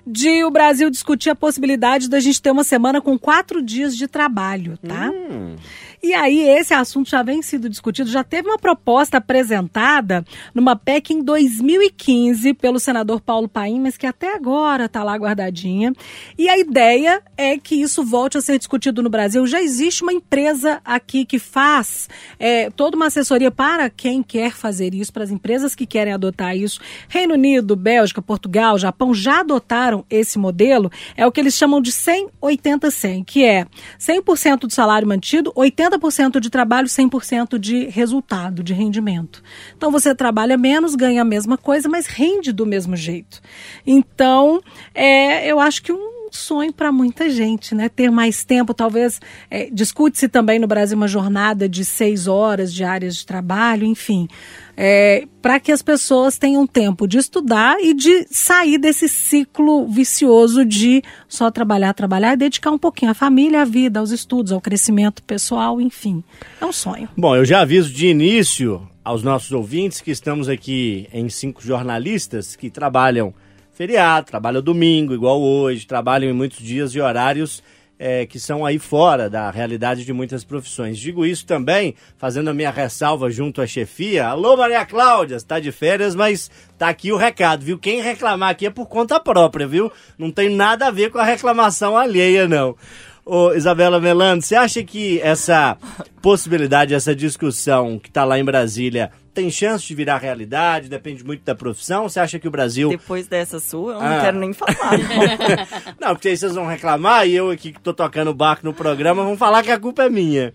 de o Brasil discutir a possibilidade da gente ter uma semana com quatro dias de trabalho, tá? Hum. E aí, esse assunto já vem sido discutido, já teve uma proposta apresentada numa PEC em 2015 pelo senador Paulo Paim, mas que até agora está lá guardadinha. E a ideia é que isso volte a ser discutido no Brasil. Já existe uma empresa aqui que faz é, toda uma assessoria para quem quer fazer isso, para as empresas que querem adotar isso. Reino Unido, Bélgica, Portugal, Japão já adotaram esse modelo. É o que eles chamam de 100-80-100, que é 100% do salário mantido, 80% de trabalho, 100% de resultado, de rendimento. Então você trabalha menos, ganha a mesma coisa, mas rende do mesmo jeito. Então, é, eu acho que um sonho para muita gente, né? Ter mais tempo, talvez é, discute-se também no Brasil uma jornada de seis horas diárias de trabalho, enfim, é, para que as pessoas tenham tempo de estudar e de sair desse ciclo vicioso de só trabalhar, trabalhar e dedicar um pouquinho à família, à vida, aos estudos, ao crescimento pessoal, enfim, é um sonho. Bom, eu já aviso de início aos nossos ouvintes que estamos aqui em cinco jornalistas que trabalham feriado, trabalham domingo, igual hoje, trabalham em muitos dias e horários é, que são aí fora da realidade de muitas profissões. Digo isso também, fazendo a minha ressalva junto à chefia. Alô, Maria Cláudia, está de férias, mas tá aqui o recado, viu? Quem reclamar aqui é por conta própria, viu? Não tem nada a ver com a reclamação alheia, não. Ô, Isabela Melando, você acha que essa possibilidade, essa discussão que está lá em Brasília tem chance de virar realidade? Depende muito da profissão? Você acha que o Brasil. Depois dessa sua, eu Ah. não quero nem falar. *laughs* Não, porque aí vocês vão reclamar e eu aqui que tô tocando o barco no programa vão falar que a culpa é minha.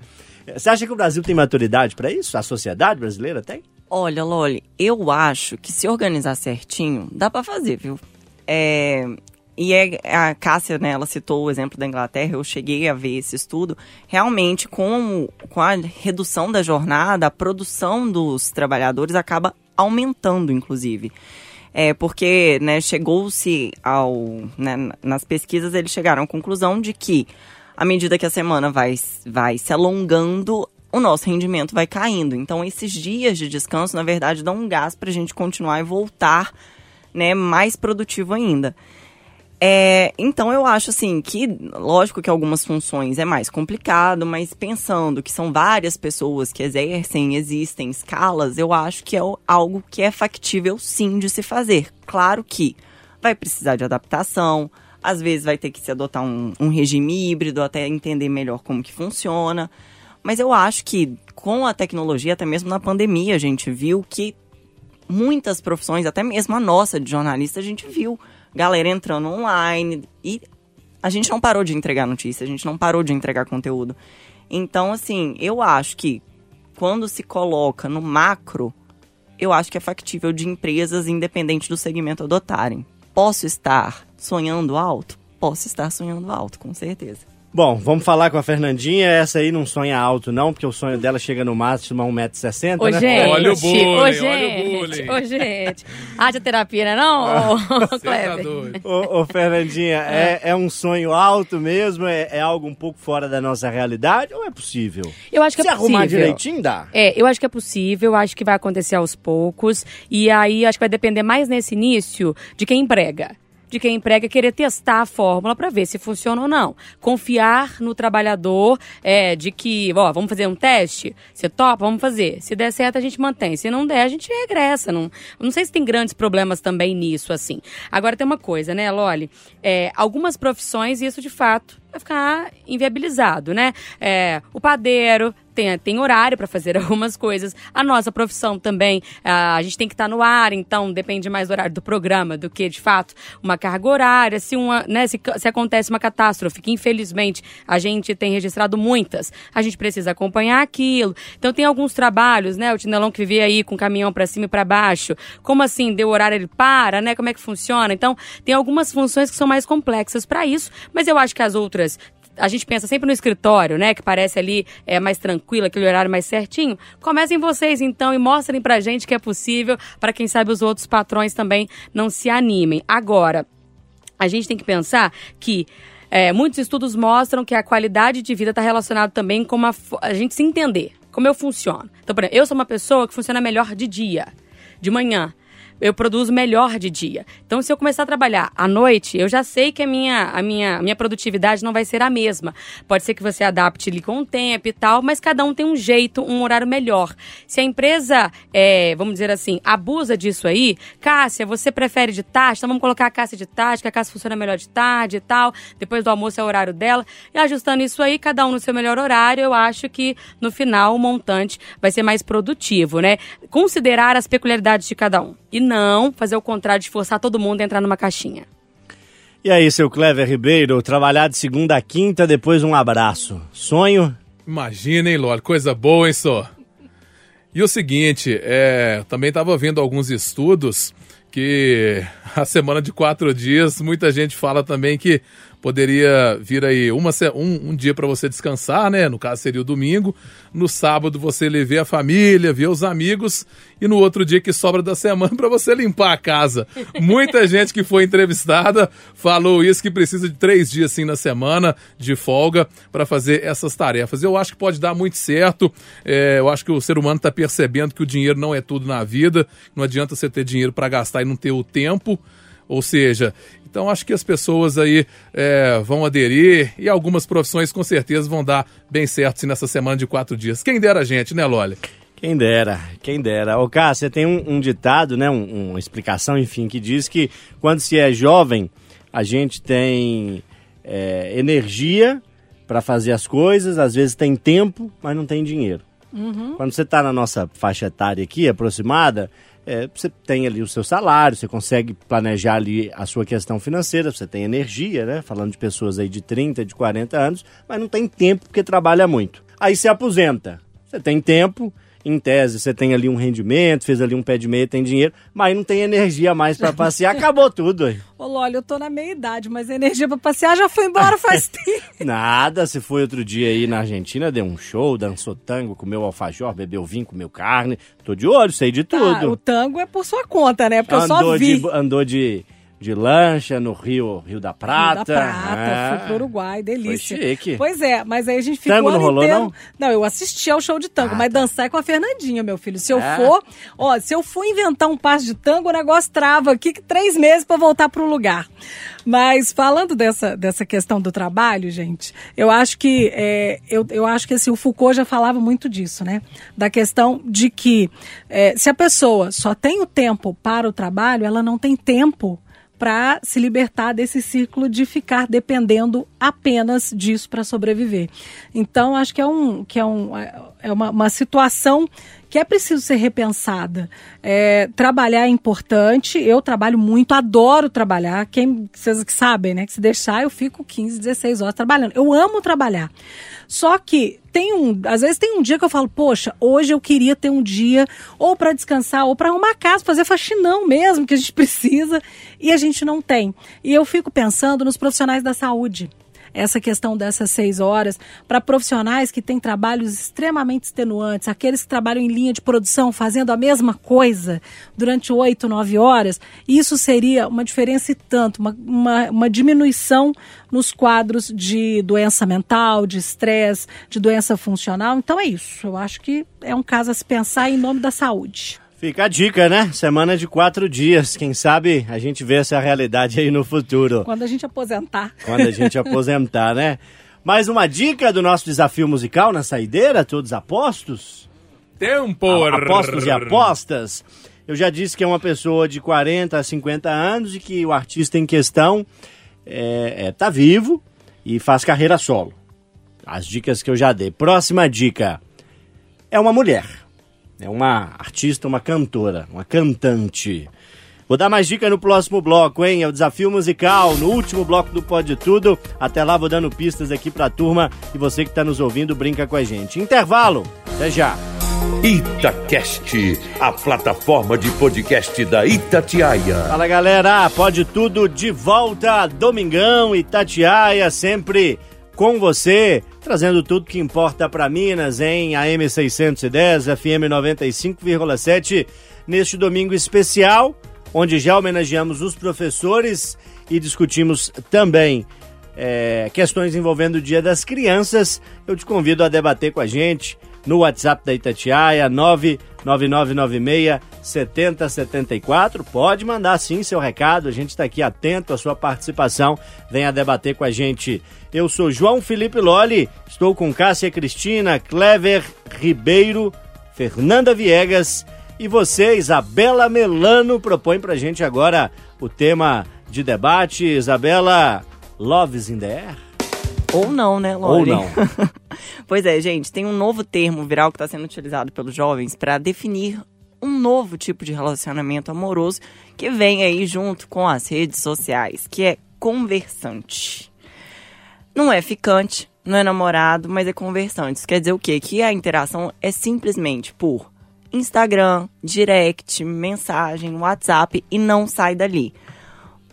Você acha que o Brasil tem maturidade para isso? A sociedade brasileira tem? Olha, Loli, eu acho que se organizar certinho, dá pra fazer, viu? É, e é, a Cássia, né, ela citou o exemplo da Inglaterra, eu cheguei a ver esse estudo. Realmente, com, com a redução da jornada, a produção dos trabalhadores acaba aumentando, inclusive. É, porque né, chegou-se ao. né, nas pesquisas, eles chegaram à conclusão de que, à medida que a semana vai, vai se alongando, o nosso rendimento vai caindo. Então, esses dias de descanso, na verdade, dão um gás para a gente continuar e voltar né, mais produtivo ainda. É, então eu acho assim que, lógico que algumas funções é mais complicado, mas pensando que são várias pessoas que exercem, existem escalas, eu acho que é algo que é factível sim de se fazer. Claro que vai precisar de adaptação, às vezes vai ter que se adotar um, um regime híbrido até entender melhor como que funciona. Mas eu acho que com a tecnologia, até mesmo na pandemia, a gente viu que muitas profissões, até mesmo a nossa de jornalista, a gente viu galera entrando online e a gente não parou de entregar notícia, a gente não parou de entregar conteúdo. Então, assim, eu acho que quando se coloca no macro, eu acho que é factível de empresas, independente do segmento, adotarem. Posso estar sonhando alto? Posso estar sonhando alto, com certeza. Bom, vamos falar com a Fernandinha. Essa aí não sonha alto, não, porque o sonho dela chega no máximo a 1,60m, Ô, né? gente. Olha o bullying, ô, olha o gente. bullying. Ô, gente. Haja terapia, né não, ô, Você tá Kleber? Ô, ô, Fernandinha, *laughs* é. é um sonho alto mesmo? É, é algo um pouco fora da nossa realidade ou é possível? Eu acho que Se é arrumar possível. direitinho, dá. É, eu acho que é possível, acho que vai acontecer aos poucos. E aí acho que vai depender mais nesse início de quem emprega. De quem emprega querer testar a fórmula para ver se funciona ou não. Confiar no trabalhador é, de que, ó, vamos fazer um teste? Você topa? Vamos fazer. Se der certo, a gente mantém. Se não der, a gente regressa. Não, não sei se tem grandes problemas também nisso, assim. Agora tem uma coisa, né, Loli? É, algumas profissões, isso de fato vai ficar inviabilizado, né? É, o padeiro tem, tem horário para fazer *laughs* algumas coisas. A nossa profissão também, a gente tem que estar no ar, então depende mais do horário do programa do que, de fato, uma carga horária. Se, uma, né, se, se acontece uma catástrofe, que infelizmente a gente tem registrado muitas, a gente precisa acompanhar aquilo. Então tem alguns trabalhos, né? O Tinelão que vivia aí com o caminhão para cima e para baixo. Como assim? Deu horário, ele para, né? Como é que funciona? Então, tem algumas funções que são mais complexas para isso, mas eu acho que as outras a gente pensa sempre no escritório, né? Que parece ali é mais tranquilo, aquele horário mais certinho. Comecem vocês então e mostrem pra gente que é possível, para quem sabe os outros patrões também não se animem. Agora, a gente tem que pensar que é, muitos estudos mostram que a qualidade de vida está relacionada também com a gente se entender como eu funciono. Então, por exemplo, eu sou uma pessoa que funciona melhor de dia, de manhã. Eu produzo melhor de dia. Então, se eu começar a trabalhar à noite, eu já sei que a minha, a minha, a minha produtividade não vai ser a mesma. Pode ser que você adapte ali com o tempo e tal, mas cada um tem um jeito, um horário melhor. Se a empresa, é, vamos dizer assim, abusa disso aí, Cássia, você prefere de tarde? Então vamos colocar a Cássia de tarde, que a Cássia funciona melhor de tarde e tal. Depois do almoço é o horário dela. E ajustando isso aí, cada um no seu melhor horário, eu acho que no final o montante vai ser mais produtivo, né? Considerar as peculiaridades de cada um. E não fazer o contrário de forçar todo mundo a entrar numa caixinha. E aí, seu Clever Ribeiro, trabalhar de segunda a quinta, depois um abraço. Sonho? Imagina, hein, Loli? Coisa boa, hein, só? E o seguinte, é, também estava vendo alguns estudos que a semana de quatro dias, muita gente fala também que poderia vir aí uma, um, um dia para você descansar, né? No caso seria o domingo. No sábado você lhe ver a família, ver os amigos. E no outro dia que sobra da semana *laughs* para você limpar a casa. Muita *laughs* gente que foi entrevistada falou isso, que precisa de três dias assim na semana de folga para fazer essas tarefas. Eu acho que pode dar muito certo. É, eu acho que o ser humano está percebendo que o dinheiro não é tudo na vida. Não adianta você ter dinheiro para gastar e não ter o tempo. Ou seja, então acho que as pessoas aí é, vão aderir e algumas profissões com certeza vão dar bem certo sim, nessa semana de quatro dias. Quem dera a gente, né, Loli? Quem dera, quem dera. Ô, Cássio, tem um, um ditado, né, um- uma explicação, enfim, que diz que quando se é jovem, a gente tem é, energia para fazer as coisas, às vezes tem tempo, mas não tem dinheiro. Quando você está na nossa faixa etária aqui, aproximada, é, você tem ali o seu salário, você consegue planejar ali a sua questão financeira, você tem energia, né? Falando de pessoas aí de 30, de 40 anos, mas não tem tempo porque trabalha muito. Aí você aposenta. Você tem tempo, em tese você tem ali um rendimento, fez ali um pé de meia, tem dinheiro, mas não tem energia mais para *laughs* passear, acabou tudo. aí. Ô, Lólio, eu tô na meia idade, mas a energia pra passear já foi embora faz *laughs* tempo. Nada, se foi outro dia aí na Argentina, deu um show, dançou tango, comeu alfajor, bebeu vinho, comeu carne. Tô de olho, sei de Tá, tudo. o tango é por sua conta, né? Porque eu só andou vi. de, andou de, de lancha no Rio, Rio da Prata. Da Prata, Ah, fui pro Uruguai, delícia. Foi chique. Pois é, mas aí a gente ficou Tango não rolou, inteiro- não? Não, eu assisti ao show de tango, Ah, mas tá. dançar é com a Fernandinha, meu filho. Se eu É? for, ó, se eu for inventar um passo de tango, o negócio trava aqui que três meses pra voltar pro lugar. Mas falando dessa, dessa questão do trabalho, gente, eu acho que é, eu, eu acho que assim, o Foucault já falava muito disso, né? Da questão de que é, se a pessoa só tem o tempo para o trabalho, ela não tem tempo para se libertar desse círculo de ficar dependendo apenas disso para sobreviver. Então, acho que é, um, que é, um, é uma, uma situação que é preciso ser repensada. É, trabalhar é importante, eu trabalho muito, adoro trabalhar. Quem vocês que sabem, né? Que se deixar, eu fico 15, 16 horas trabalhando. Eu amo trabalhar. Só que tem um, às vezes tem um dia que eu falo, poxa, hoje eu queria ter um dia ou para descansar ou para arrumar casa, fazer faxinão mesmo que a gente *laughs* precisa e a gente não tem. E eu fico pensando nos profissionais da saúde. Essa questão dessas seis horas, para profissionais que têm trabalhos extremamente extenuantes, aqueles que trabalham em linha de produção fazendo a mesma coisa durante oito, nove horas, isso seria uma diferença e tanto, uma, uma, uma diminuição nos quadros de doença mental, de estresse, de doença funcional. Então é isso. Eu acho que é um caso a se pensar em nome da saúde. Fica a dica, né? Semana de quatro dias. Quem sabe a gente vê essa realidade aí no futuro. Quando a gente aposentar. Quando a gente aposentar, né? Mais uma dica do nosso desafio musical na saideira, todos apostos? Tempo! A- Apostos e apostas. Eu já disse que é uma pessoa de 40 a 50 anos e que o artista em questão é, é, tá vivo e faz carreira solo. As dicas que eu já dei. Próxima dica. é uma mulher. É uma artista, uma cantora, uma cantante. Vou dar mais dica no próximo bloco, hein? É o desafio musical, no último bloco do Pode Tudo. Até lá vou dando pistas aqui pra turma e você que tá nos ouvindo brinca com a gente. Intervalo, até já. Itacast, a plataforma de podcast da Itatiaia. Fala galera, Pode Tudo de volta, Domingão Itatiaia, sempre com você, trazendo tudo que importa para Minas em AM 610, FM 95,7, neste domingo especial, onde já homenageamos os professores e discutimos também é, questões envolvendo o Dia das Crianças. Eu te convido a debater com a gente no WhatsApp da Itatiaia, 99996 7074. Pode mandar sim seu recado, a gente está aqui atento à sua participação. Venha debater com a gente. Eu sou João Felipe Loli, estou com Cássia Cristina, Clever Ribeiro, Fernanda Viegas e você, Isabela Melano, propõe pra gente agora o tema de debate. Isabela, Loves in the Air? Ou não, né, Ou Lori? não. *laughs* pois é, gente, tem um novo termo viral que está sendo utilizado pelos jovens para definir um novo tipo de relacionamento amoroso que vem aí junto com as redes sociais, que é conversante. Não é ficante, não é namorado, mas é conversante. Isso quer dizer o quê? Que a interação é simplesmente por Instagram, direct, mensagem, WhatsApp e não sai dali.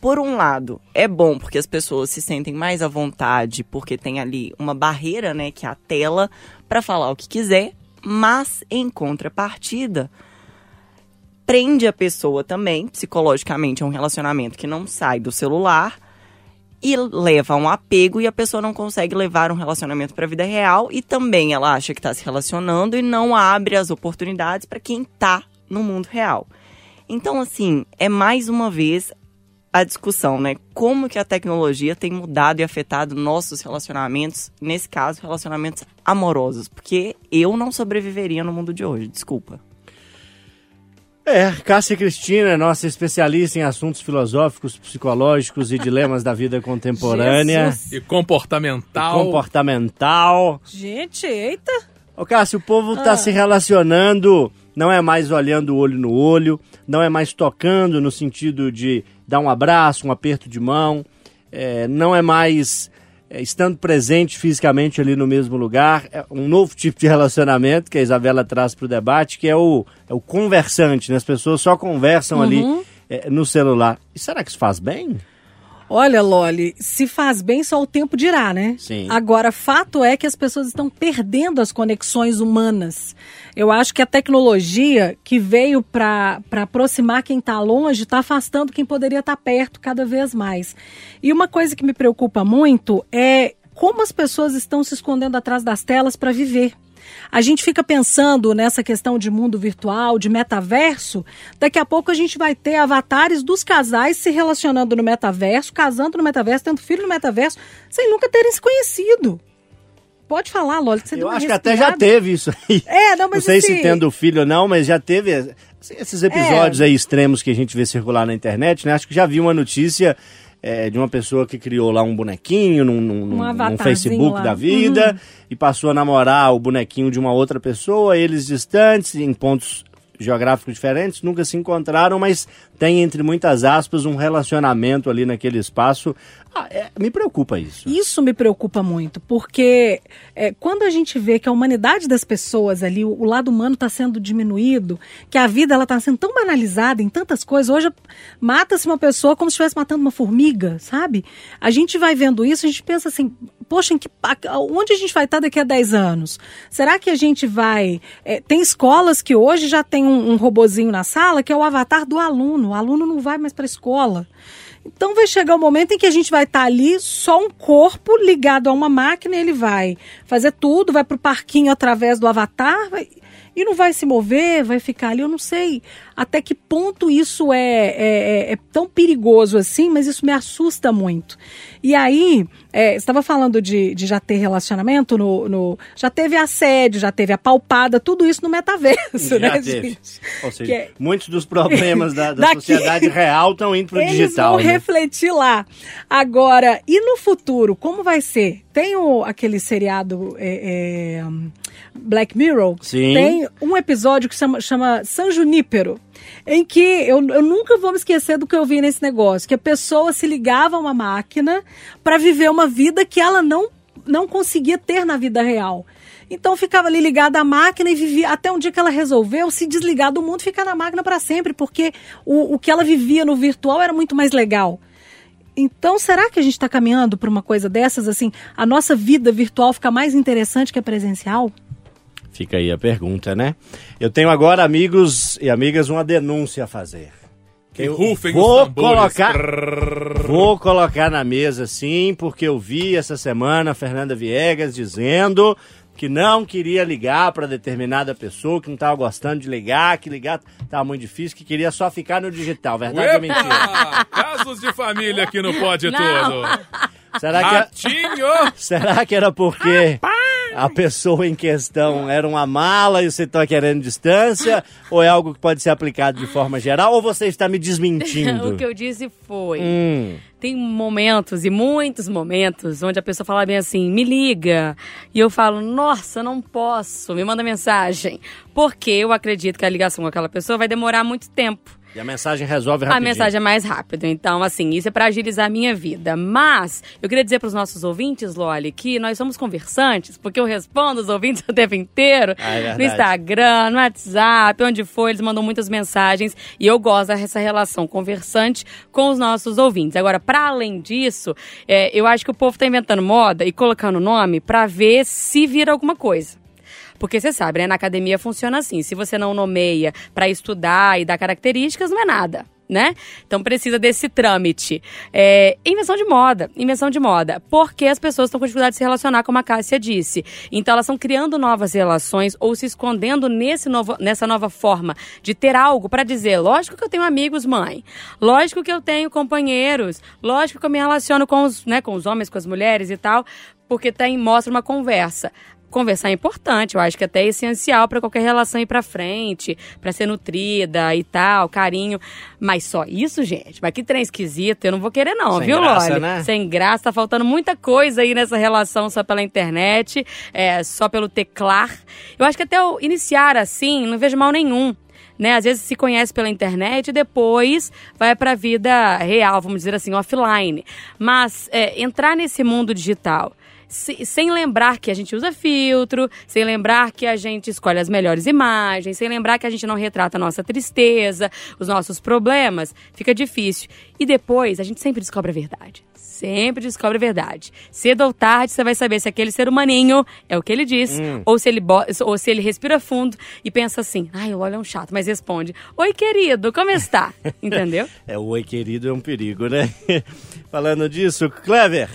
Por um lado, é bom porque as pessoas se sentem mais à vontade, porque tem ali uma barreira, né, que é a tela, para falar o que quiser, mas em contrapartida, prende a pessoa também, psicologicamente, a um relacionamento que não sai do celular e leva a um apego e a pessoa não consegue levar um relacionamento para a vida real e também ela acha que está se relacionando e não abre as oportunidades para quem está no mundo real. Então, assim, é mais uma vez a discussão, né? Como que a tecnologia tem mudado e afetado nossos relacionamentos, nesse caso, relacionamentos amorosos, porque eu não sobreviveria no mundo de hoje, desculpa. É, Cássia Cristina, nossa especialista em assuntos filosóficos, psicológicos e dilemas da vida contemporânea. Jesus. E comportamental. Comportamental. Gente, eita. Ô, Cássio, o povo tá Ah. se relacionando, não é mais olhando o olho no olho, não é mais tocando no sentido de dar um abraço, um aperto de mão, é, não é mais é, estando presente fisicamente ali no mesmo lugar. É um novo tipo de relacionamento que a Isabela traz para o debate, que é o, é o conversante, né? As pessoas só conversam ali é, no celular. E será que isso faz bem? Olha, Loli, se faz bem só o tempo dirá, né? Sim. Agora, fato é que as pessoas estão perdendo as conexões humanas. Eu acho que a tecnologia que veio para aproximar quem está longe está afastando quem poderia estar perto cada vez mais. E uma coisa que me preocupa muito é como as pessoas estão se escondendo atrás das telas para viver. A gente fica pensando nessa questão de mundo virtual, de metaverso. Daqui a pouco a gente vai ter avatares dos casais se relacionando no metaverso, casando no metaverso, tendo filho no metaverso, sem nunca terem se conhecido. Pode falar, Loli, que você deu Eu uma acho que até já teve isso aí. É, não, mas Não sei se assim- tendo filho ou não, mas já teve esses episódios É. aí extremos que a gente vê circular na internet, né? Acho que já vi uma notícia é, de uma pessoa que criou lá um bonequinho num, num- num- num Facebook lá. da vida Uhum. e passou a namorar o bonequinho de uma outra pessoa, eles distantes, em pontos geográficos diferentes, nunca se encontraram, mas tem, entre muitas aspas, um relacionamento ali naquele espaço. Ah, é, me preocupa isso. Isso me preocupa muito, porque é, quando a gente vê que a humanidade das pessoas ali, o, o lado humano está sendo diminuído, que a vida ela está sendo tão banalizada em tantas coisas. Hoje mata-se uma pessoa como se estivesse matando uma formiga, sabe? A gente vai vendo isso, a gente pensa assim, poxa, em que, onde a gente vai estar daqui a 10 anos? Será que a gente vai. é, tem escolas que hoje já tem um, um robozinho na sala que é o avatar do aluno. O aluno não vai mais para a escola. Então vai chegar o momento em que a gente vai estar ali só um corpo ligado a uma máquina, ele vai fazer tudo, vai para o parquinho através do avatar e não vai se mover, vai ficar ali. Eu não sei até que ponto isso é, é- é- é tão perigoso assim, mas isso me assusta muito. E aí, é, você estava falando de, de já ter relacionamento, no, no- já teve assédio, já teve a palpada, tudo isso no metaverso, Já né, teve. gente? Ou seja, é- muitos dos problemas da, da *laughs* Daqui- sociedade real estão indo para o digital. vão né? refletir lá. Agora, e no futuro, como vai ser? Tem o, aquele seriado é, é, Black Mirror, Sim. tem um episódio que chama, chama San Junípero, em que eu, eu nunca vou me esquecer do que eu vi nesse negócio, que a pessoa se ligava a uma máquina para viver uma vida que ela não, não conseguia ter na vida real. Então ficava ali ligada à máquina e vivia até um dia que ela resolveu se desligar do mundo e ficar na máquina para sempre, porque o, o que ela vivia no virtual era muito mais legal. Então, será que a gente está caminhando para uma coisa dessas, assim, a nossa vida virtual fica mais interessante que a presencial? Fica aí a pergunta, né? Eu tenho agora, amigos e amigas, uma denúncia a fazer. Que Eu rufem vou os tambores. colocar, vou colocar na mesa, sim, porque eu vi essa semana a Fernanda Viegas dizendo que não queria ligar para determinada pessoa, que não estava gostando de ligar, que ligar estava muito difícil, que queria só ficar no digital. Verdade ou mentira? Casos de família aqui no Pode Não. Tudo. Será que, é- Ratinho! *laughs* será que era porque a pessoa em questão era uma mala e você está querendo distância? ou é algo que pode ser aplicado de forma geral? Ou você está me desmentindo? *laughs* o que eu disse foi. Hum. Tem momentos e muitos momentos onde a pessoa fala bem assim, me liga. E eu falo, nossa, não posso, me manda mensagem. Porque eu acredito que a ligação com aquela pessoa vai demorar muito tempo. E a mensagem resolve A rapidinho. mensagem é mais rápida. Então, assim, isso é pra agilizar a minha vida. Mas, eu queria dizer pros nossos ouvintes, Loli, que nós somos conversantes, porque eu respondo os ouvintes *laughs* o tempo inteiro. Ah, é no Instagram, no WhatsApp, onde for, eles mandam muitas mensagens. E eu gosto dessa relação conversante com os nossos ouvintes. Agora, para além disso, é, eu acho que o povo tá inventando moda e colocando nome pra ver se vira alguma coisa. Porque você sabe, né? Na academia funciona assim. Se você não nomeia pra estudar e dar características, não é nada. Né? Então precisa desse trâmite. É, invenção de moda, invenção de moda. Porque as pessoas estão com dificuldade de se relacionar, como a Cássia disse. Então elas estão criando novas relações ou se escondendo nesse novo, nessa nova forma de ter algo pra dizer. Lógico que eu tenho amigos, mãe. Lógico que eu tenho companheiros. Lógico que eu me relaciono com os, né, com os homens, com as mulheres e tal. Porque tem, mostra uma conversa. Conversar é importante, eu acho que até é essencial para qualquer relação ir pra frente, pra ser nutrida e tal, carinho. Mas só isso, gente? Mas que trem esquisito, eu não vou querer não, Sem viu, graça, Loli? né? Sem graça, tá faltando muita coisa aí nessa relação só pela internet, é, só pelo teclar. Eu acho que até o iniciar assim, não vejo mal nenhum. Né? Às vezes se conhece pela internet e depois vai pra vida real, vamos dizer assim, offline. Mas é, entrar nesse mundo digital se- sem lembrar que a gente usa filtro, sem lembrar que a gente escolhe as melhores imagens, sem lembrar que a gente não retrata a nossa tristeza, os nossos problemas, fica difícil. E depois a gente sempre descobre a verdade. Sempre descobre a verdade. Cedo ou tarde você vai saber se aquele ser humaninho é o que ele diz, ou, se ele ou se ele respira fundo e pensa assim: ai, o Lolo é um chato, mas responde: Oi, querido, como está? *laughs* Entendeu? É, o oi querido é um perigo, né? *laughs* Falando disso, Clever,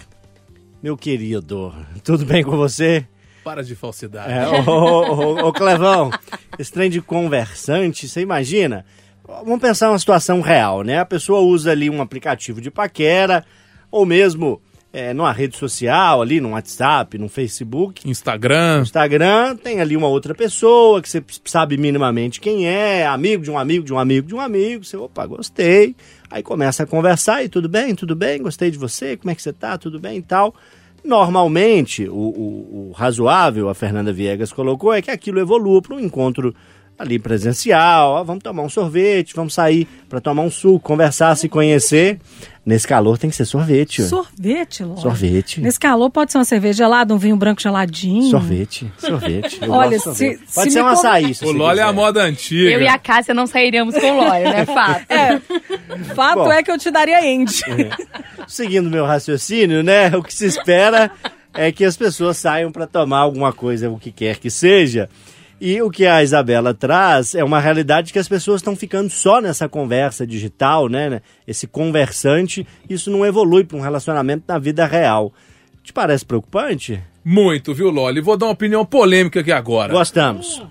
meu querido, tudo bem com você? Para de falsidade. É, ô, ô, ô, Clevão, esse trem de conversante, você imagina? Vamos pensar uma situação real, né? A pessoa usa ali um aplicativo de paquera, ou mesmo é, numa rede social, ali no WhatsApp, no Facebook. Instagram. Instagram, tem ali uma outra pessoa que você sabe minimamente quem é, amigo de um amigo, de um amigo, de um amigo. Você, opa, gostei. Aí começa a conversar e tudo bem, tudo bem, gostei de você, como é que você tá, tudo bem? e tal. Normalmente, o, o- o razoável, a Fernanda Viegas colocou, é que aquilo evolua para um encontro ali presencial. Ó, vamos tomar um sorvete, vamos sair para tomar um suco, conversar, se conhecer. Nesse calor tem que ser sorvete. ó. Sorvete, Ló. Sorvete. Nesse calor pode ser uma cerveja gelada, um vinho branco geladinho. Sorvete, sorvete. Eu Olha, gosto de sorvete. se- Pode se ser um conv- açaí, se O é a moda antiga. Eu e a Cássia não sairíamos com o Loli, né? *laughs* Fato. É, fato Bom. é que eu te daria Andy. Seguindo meu raciocínio, né? O que se espera é que as pessoas saiam para tomar alguma coisa, o que quer que seja. E o que a Isabela traz é uma realidade que as pessoas estão ficando só nessa conversa digital, né? Esse conversante, isso não evolui para um relacionamento na vida real. Te parece preocupante? Muito, viu, Loli? Vou dar uma opinião polêmica aqui agora. Gostamos.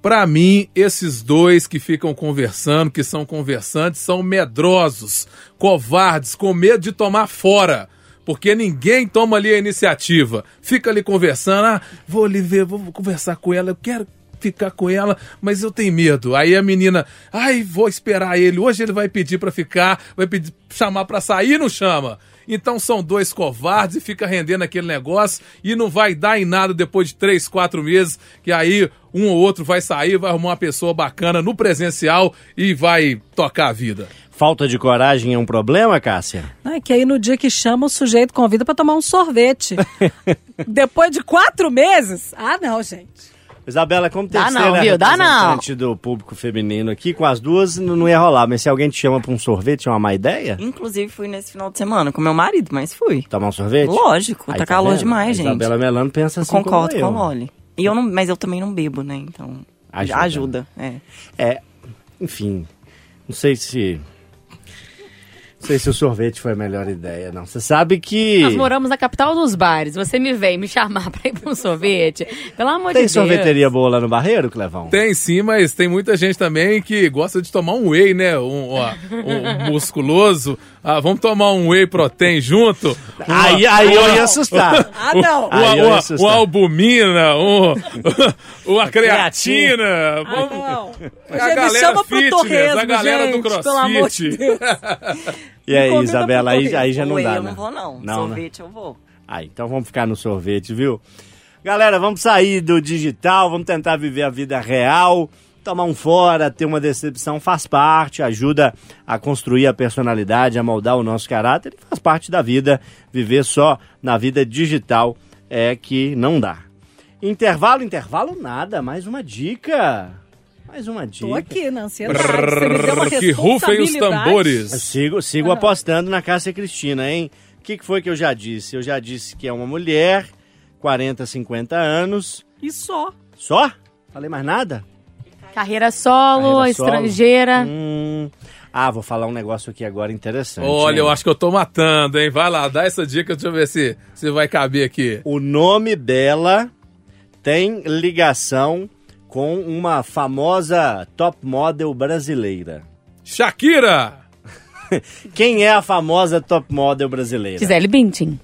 Pra mim, esses dois que ficam conversando, que são conversantes, são medrosos, covardes, com medo de tomar fora. Porque ninguém toma ali a iniciativa. Fica ali conversando, ah, vou ali ver, vou conversar com ela, eu quero ficar com ela, mas eu tenho medo. Aí a menina, ai, vou esperar ele, hoje ele vai pedir pra ficar, vai pedir, chamar pra sair, não chama. Então são dois covardes e fica rendendo aquele negócio e não vai dar em nada depois de três, quatro meses, que aí um ou outro vai sair, vai arrumar uma pessoa bacana no presencial e vai tocar a vida. Falta de coragem é um problema, Cássia? É que aí no dia que chama, o sujeito convida pra tomar um sorvete. *laughs* Depois de quatro meses? Ah, não, gente. Isabela, como Dá terceira não, viu? Dá não. representante do público feminino aqui, com as duas não ia rolar, mas se alguém te chama pra um sorvete, é uma má ideia? Inclusive, fui nesse final de semana com meu marido, mas fui. Tomar um sorvete? Lógico, Aí, tá calor vendo? demais, gente. Isabela Melano pensa Eu assim concordo eu. com a Loli. E eu não, mas eu também não bebo, né? Então. Ajuda. Ajuda. é. É, enfim, não sei se... Não sei se o sorvete foi a melhor ideia, não. Você sabe que... Nós moramos na capital dos bares. Você me vem me chamar *laughs* pra ir pra um sorvete? Pelo amor Tem de Deus. sorveteria boa lá no Barreiro, Clevão? Tem sim, mas tem muita gente também que gosta de tomar um whey, né? Um, ó, um *laughs* musculoso. Ah, vamos tomar um whey protein junto? Uma- Aí, aí eu uma- ia assustar. *laughs* Ah, não. Aí Uma, eu ia uma, assustar. uma albumina, um, uma creatina. Ah, Vamos, não. a Já me galera chama pro fitness, torresmo, a galera gente, do pelo amor crossfit. de Deus. E aí, Isabela, aí, aí já não dá, eu né? não vou, não. Não, né? Sorvete eu vou. Ah, então vamos ficar no sorvete, viu? Galera, vamos sair do digital, vamos tentar viver a vida real. Tomar um fora, ter uma decepção faz parte, ajuda a construir a personalidade, a moldar o nosso caráter e faz parte da vida. Viver só na vida digital é que não dá. Intervalo, intervalo nada, mais uma dica. Mais uma dica. Tô aqui na ansiedade. Você me deu uma que rufem os responsabilidade. Eu tambores. sigo, sigo apostando na Cássia Cristina, hein? O que, que foi que eu já disse? Eu já disse que é uma mulher, 40, 50 anos. E só. Só? Falei mais nada? Carreira solo, Carreira solo. estrangeira. Hum. Ah, vou falar um negócio aqui agora interessante. Olha, hein? eu acho que eu tô matando, hein? Vai lá, dá essa dica, deixa eu ver se, se vai caber aqui. O nome dela tem ligação com uma famosa top model brasileira. Shakira! *laughs* Quem é a famosa top model brasileira? Gisele Bündchen.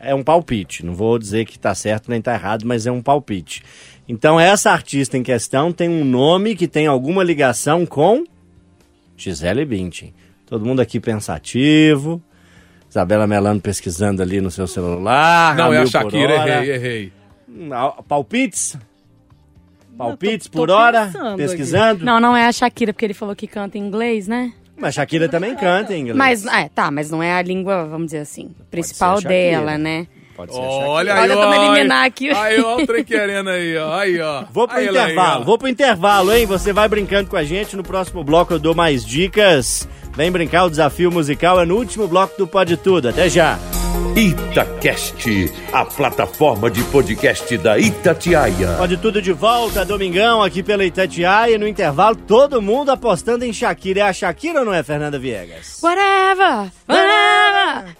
é um palpite. Não vou dizer que tá certo nem tá errado, mas é um palpite. Então, essa artista em questão tem um nome que tem alguma ligação com Gisele Bündchen. Todo mundo aqui pensativo. Isabela Melano pesquisando ali no seu celular. Não, é a Shakira, errei, errei. Hum, Palpites? Palpites Eu tô- por tô hora? pensando Pesquisando? Não, não é a Shakira, porque ele falou que canta em inglês, né? Mas Shakira também canta em inglês. Mas, é, tá, mas não é a língua, vamos dizer assim, principal ser a Shakira. dela, né? Pode ser Olha aí, Olha ó. aí. eliminar aqui. Aí, ó, o trem querendo aí, ó. Aí, ó. Vou pro Aí, aí, intervalo, ó. vou pro intervalo, hein? Você vai brincando com a gente. No próximo bloco eu dou mais dicas. Vem brincar, o desafio musical é no último bloco do Pode Tudo. Até já! Itacast, a plataforma de podcast da Itatiaia. Pode Tudo de volta, domingão, aqui pela Itatiaia. No intervalo, todo mundo apostando em Shakira. É a Shakira ou não é, Fernanda Viegas? Whatever, whatever.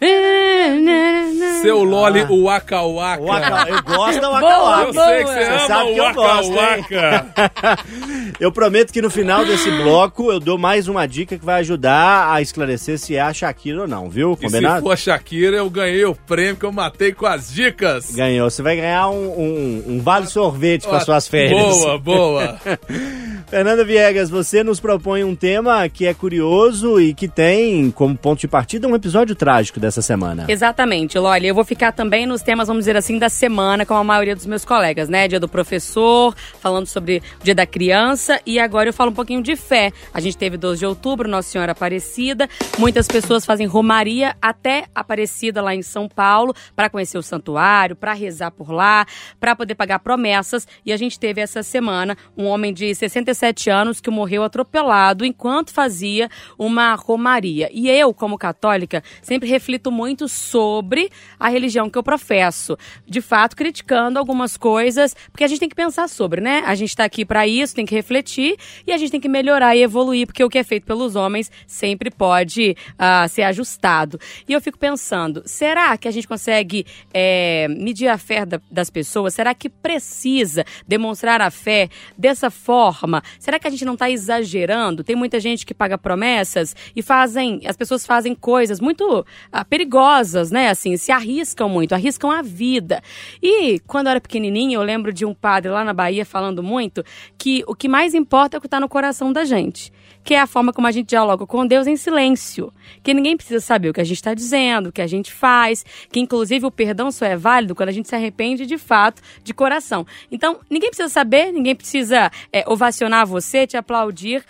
Seu Loli, Ah. o Waka Waka. Waka- Eu gosto da Waka Boa, Eu Waka. sei que você Você ama sabe o que eu Waka gosto? Waka. *laughs* Eu prometo que no final desse bloco eu dou mais uma dica que vai ajudar a esclarecer se é a Shakira ou não, viu? E se Combinado? for a Shakira, eu ganhei o prêmio que eu matei com as dicas. Ganhou. Você vai ganhar um, um- um vale sorvete para suas férias. Boa, boa. *laughs* Fernanda Viegas, você nos propõe um tema que é curioso e que tem como ponto de partida um episódio trágico dessa semana. Exatamente, Loli. Eu vou ficar também nos temas, vamos dizer assim, da semana, como a maioria dos meus colegas, né? Dia do professor, falando sobre o dia da criança. E agora eu falo um pouquinho de fé. A gente teve 12 de outubro, Nossa Senhora Aparecida. Muitas pessoas fazem romaria até Aparecida, lá em São Paulo, para conhecer o santuário, para rezar por lá, para poder pagar promessas. E a gente teve essa semana um homem de 67 anos que morreu atropelado enquanto fazia uma romaria. E eu, como católica, sempre reflito muito sobre a religião que eu professo. De fato, criticando algumas coisas, porque a gente tem que pensar sobre, né? A gente tá aqui para isso, tem que refletir e a gente tem que melhorar e evoluir, porque o que é feito pelos homens sempre pode ah, ser ajustado. E eu fico pensando, será que a gente consegue é, medir a fé da- das pessoas? Será que precisa demonstrar a fé dessa forma? Será que a gente não está exagerando? Tem muita gente que paga promessas e fazem, as pessoas fazem coisas muito ah, perigosas, né? Assim, se arriscam muito, arriscam a vida. E quando eu era pequenininha, eu lembro de um padre lá na Bahia falando muito que o que mais importa é o que está no coração da gente. Que é a forma como a gente dialoga com Deus em silêncio. Que ninguém precisa saber o que a gente está dizendo, o que a gente faz, que inclusive o perdão só é válido quando a gente se arrepende de fato, de coração. Então, ninguém precisa saber, ninguém precisa é, ovacionar você, te aplaudir.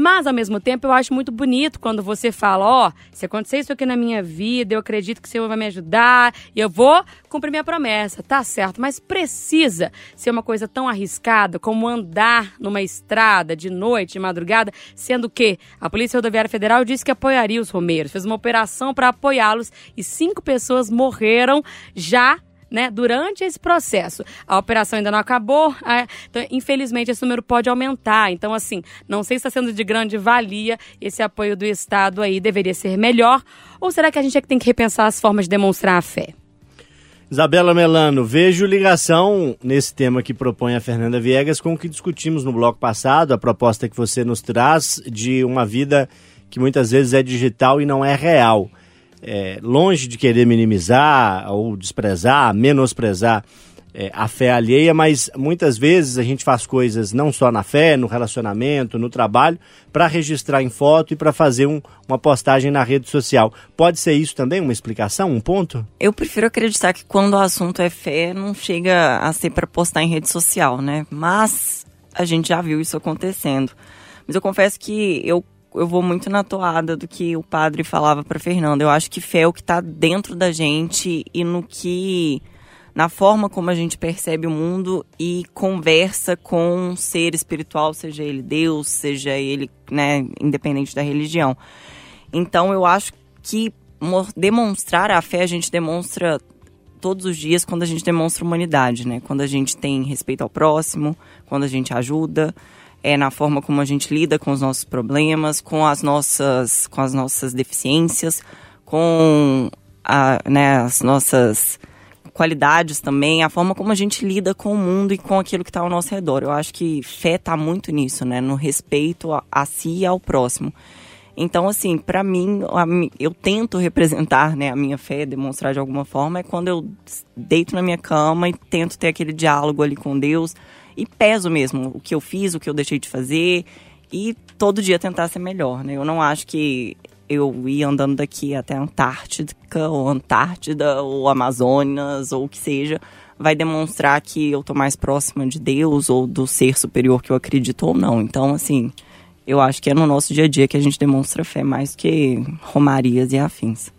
Mas, ao mesmo tempo, eu acho muito bonito quando você fala: Ó, oh, se acontecer isso aqui na minha vida, eu acredito que o Senhor vai me ajudar e eu vou cumprir minha promessa. Tá certo, mas precisa ser uma coisa tão arriscada como andar numa estrada de noite, de madrugada, sendo que a Polícia Rodoviária Federal disse que apoiaria os romeiros, fez uma operação para apoiá-los e cinco pessoas morreram já né, durante esse processo. A operação ainda não acabou, então, infelizmente esse número pode aumentar. Então, assim, não sei se está sendo de grande valia esse apoio do Estado aí, deveria ser melhor, ou será que a gente é que tem que repensar as formas de demonstrar a fé? Isabela Melano, vejo ligação nesse tema que propõe a Fernanda Viegas com o que discutimos no bloco passado, a proposta que você nos traz de uma vida que muitas vezes é digital e não é real é, longe de querer minimizar ou desprezar, menosprezar é, a fé alheia, mas muitas vezes a gente faz coisas não só na fé, no relacionamento, no trabalho, para registrar em foto e para fazer um, uma postagem na rede social. Pode ser isso também uma explicação, um ponto? Eu prefiro acreditar que quando o assunto é fé, não chega a ser para postar em rede social, né? Mas a gente já viu isso acontecendo. Mas eu confesso que eu eu vou muito na toada do que o padre falava para Fernanda. Eu acho que fé é o que está dentro da gente e no que na forma como a gente percebe o mundo e conversa com um ser espiritual, seja ele Deus, seja ele, né, independente da religião. Então eu acho que demonstrar a fé a gente demonstra todos os dias quando a gente demonstra humanidade, né? Quando a gente tem respeito ao próximo, quando a gente ajuda, é na forma como a gente lida com os nossos problemas, com as nossas, com as nossas deficiências, com a, né, as nossas qualidades também, a forma como a gente lida com o mundo e com aquilo que está ao nosso redor. Eu acho que fé está muito nisso, né, no respeito a, a si e ao próximo. Então, assim, para mim, eu tento representar né, a minha fé, demonstrar de alguma forma, é quando eu deito na minha cama e tento ter aquele diálogo ali com Deus, e peso mesmo o que eu fiz, o que eu deixei de fazer e todo dia tentar ser melhor, né? Eu não acho que eu ir andando daqui até a Antártica ou Antártida ou Amazonas ou o que seja vai demonstrar que eu tô mais próxima de Deus ou do ser superior que eu acredito ou não. Então, assim, eu acho que é no nosso dia a dia que a gente demonstra fé mais que romarias e afins.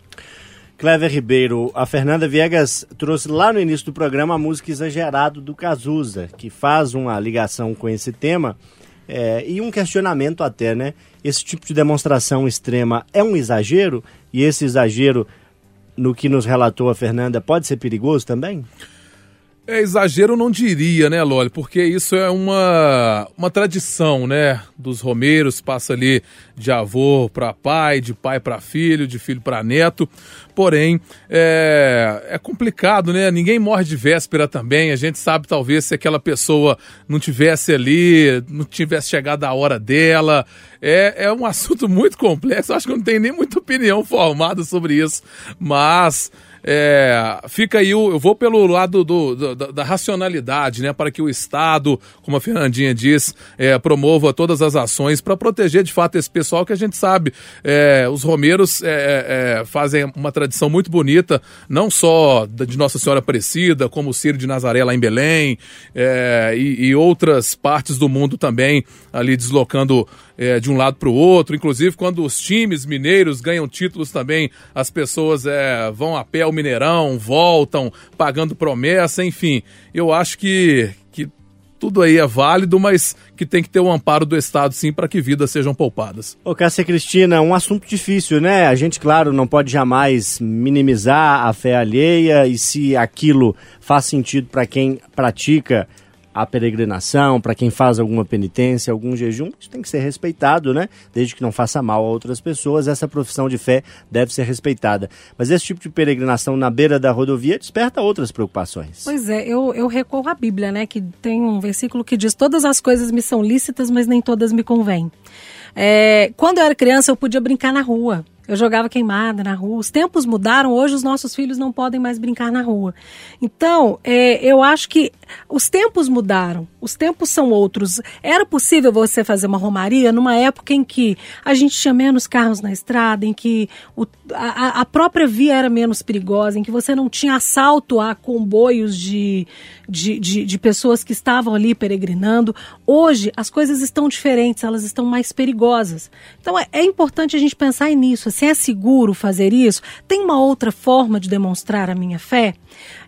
Clever Ribeiro, a Fernanda Viegas trouxe lá no início do programa a música Exagerado do Cazuza, que faz uma ligação com esse tema é, e um questionamento até, né? Esse tipo de demonstração extrema é um exagero? E esse exagero, no que nos relatou a Fernanda, pode ser perigoso também? É exagero, não diria, né, Loli? Porque isso é uma, uma tradição, né? Dos romeiros, passa ali de avô para pai, de pai para filho, de filho para neto. Porém, é, é complicado, né? Ninguém morre de véspera também. A gente sabe, talvez, se aquela pessoa não tivesse ali, não tivesse chegado a hora dela. É, é um *laughs* assunto muito complexo. Acho que não tem nem muita opinião formada sobre isso. Mas. É, fica aí, eu vou pelo lado do, do, da, da, racionalidade, né, para que o Estado, como a Fernandinha diz, é, promova todas as ações para proteger de fato esse pessoal que a gente sabe. É, os romeiros é, é, fazem uma tradição muito bonita, não só de Nossa Senhora Aparecida, como o Ciro de Nazaré lá em Belém é, e, e outras partes do mundo também, ali deslocando é, de um lado para o outro. Inclusive, quando os times mineiros ganham títulos também, as pessoas é, vão a pé ao Mineirão, voltam, pagando promessa, enfim. Eu acho que, que tudo aí é válido, mas que tem que ter o um amparo do Estado, sim, para que vidas sejam poupadas. Ô, Cássia Cristina, um assunto difícil, né? A gente, claro, não pode jamais minimizar a fé alheia e se aquilo faz sentido para quem pratica a peregrinação, para quem faz alguma penitência, algum jejum, isso tem que ser respeitado, né? Desde que não faça mal a outras pessoas, essa profissão de fé deve ser respeitada. Mas esse tipo de peregrinação na beira da rodovia desperta outras preocupações. Pois é, eu, eu recorro à Bíblia, né? Que tem um versículo que diz: Todas as coisas me são lícitas, mas nem todas me convêm. É, quando eu era criança, eu podia brincar na rua. Eu jogava queimada na rua. Os tempos mudaram, hoje os nossos filhos não podem mais brincar na rua. Então, é, eu acho que os tempos mudaram, os tempos são outros. Era possível você fazer uma romaria numa época em que a gente tinha menos carros na estrada, em que o, a, a própria via era menos perigosa, em que você não tinha assalto a comboios de, de, de, de pessoas que estavam ali peregrinando. Hoje as coisas estão diferentes, elas estão mais perigosas. Então é, é importante a gente pensar nisso. Se é seguro fazer isso, tem uma outra forma de demonstrar a minha fé?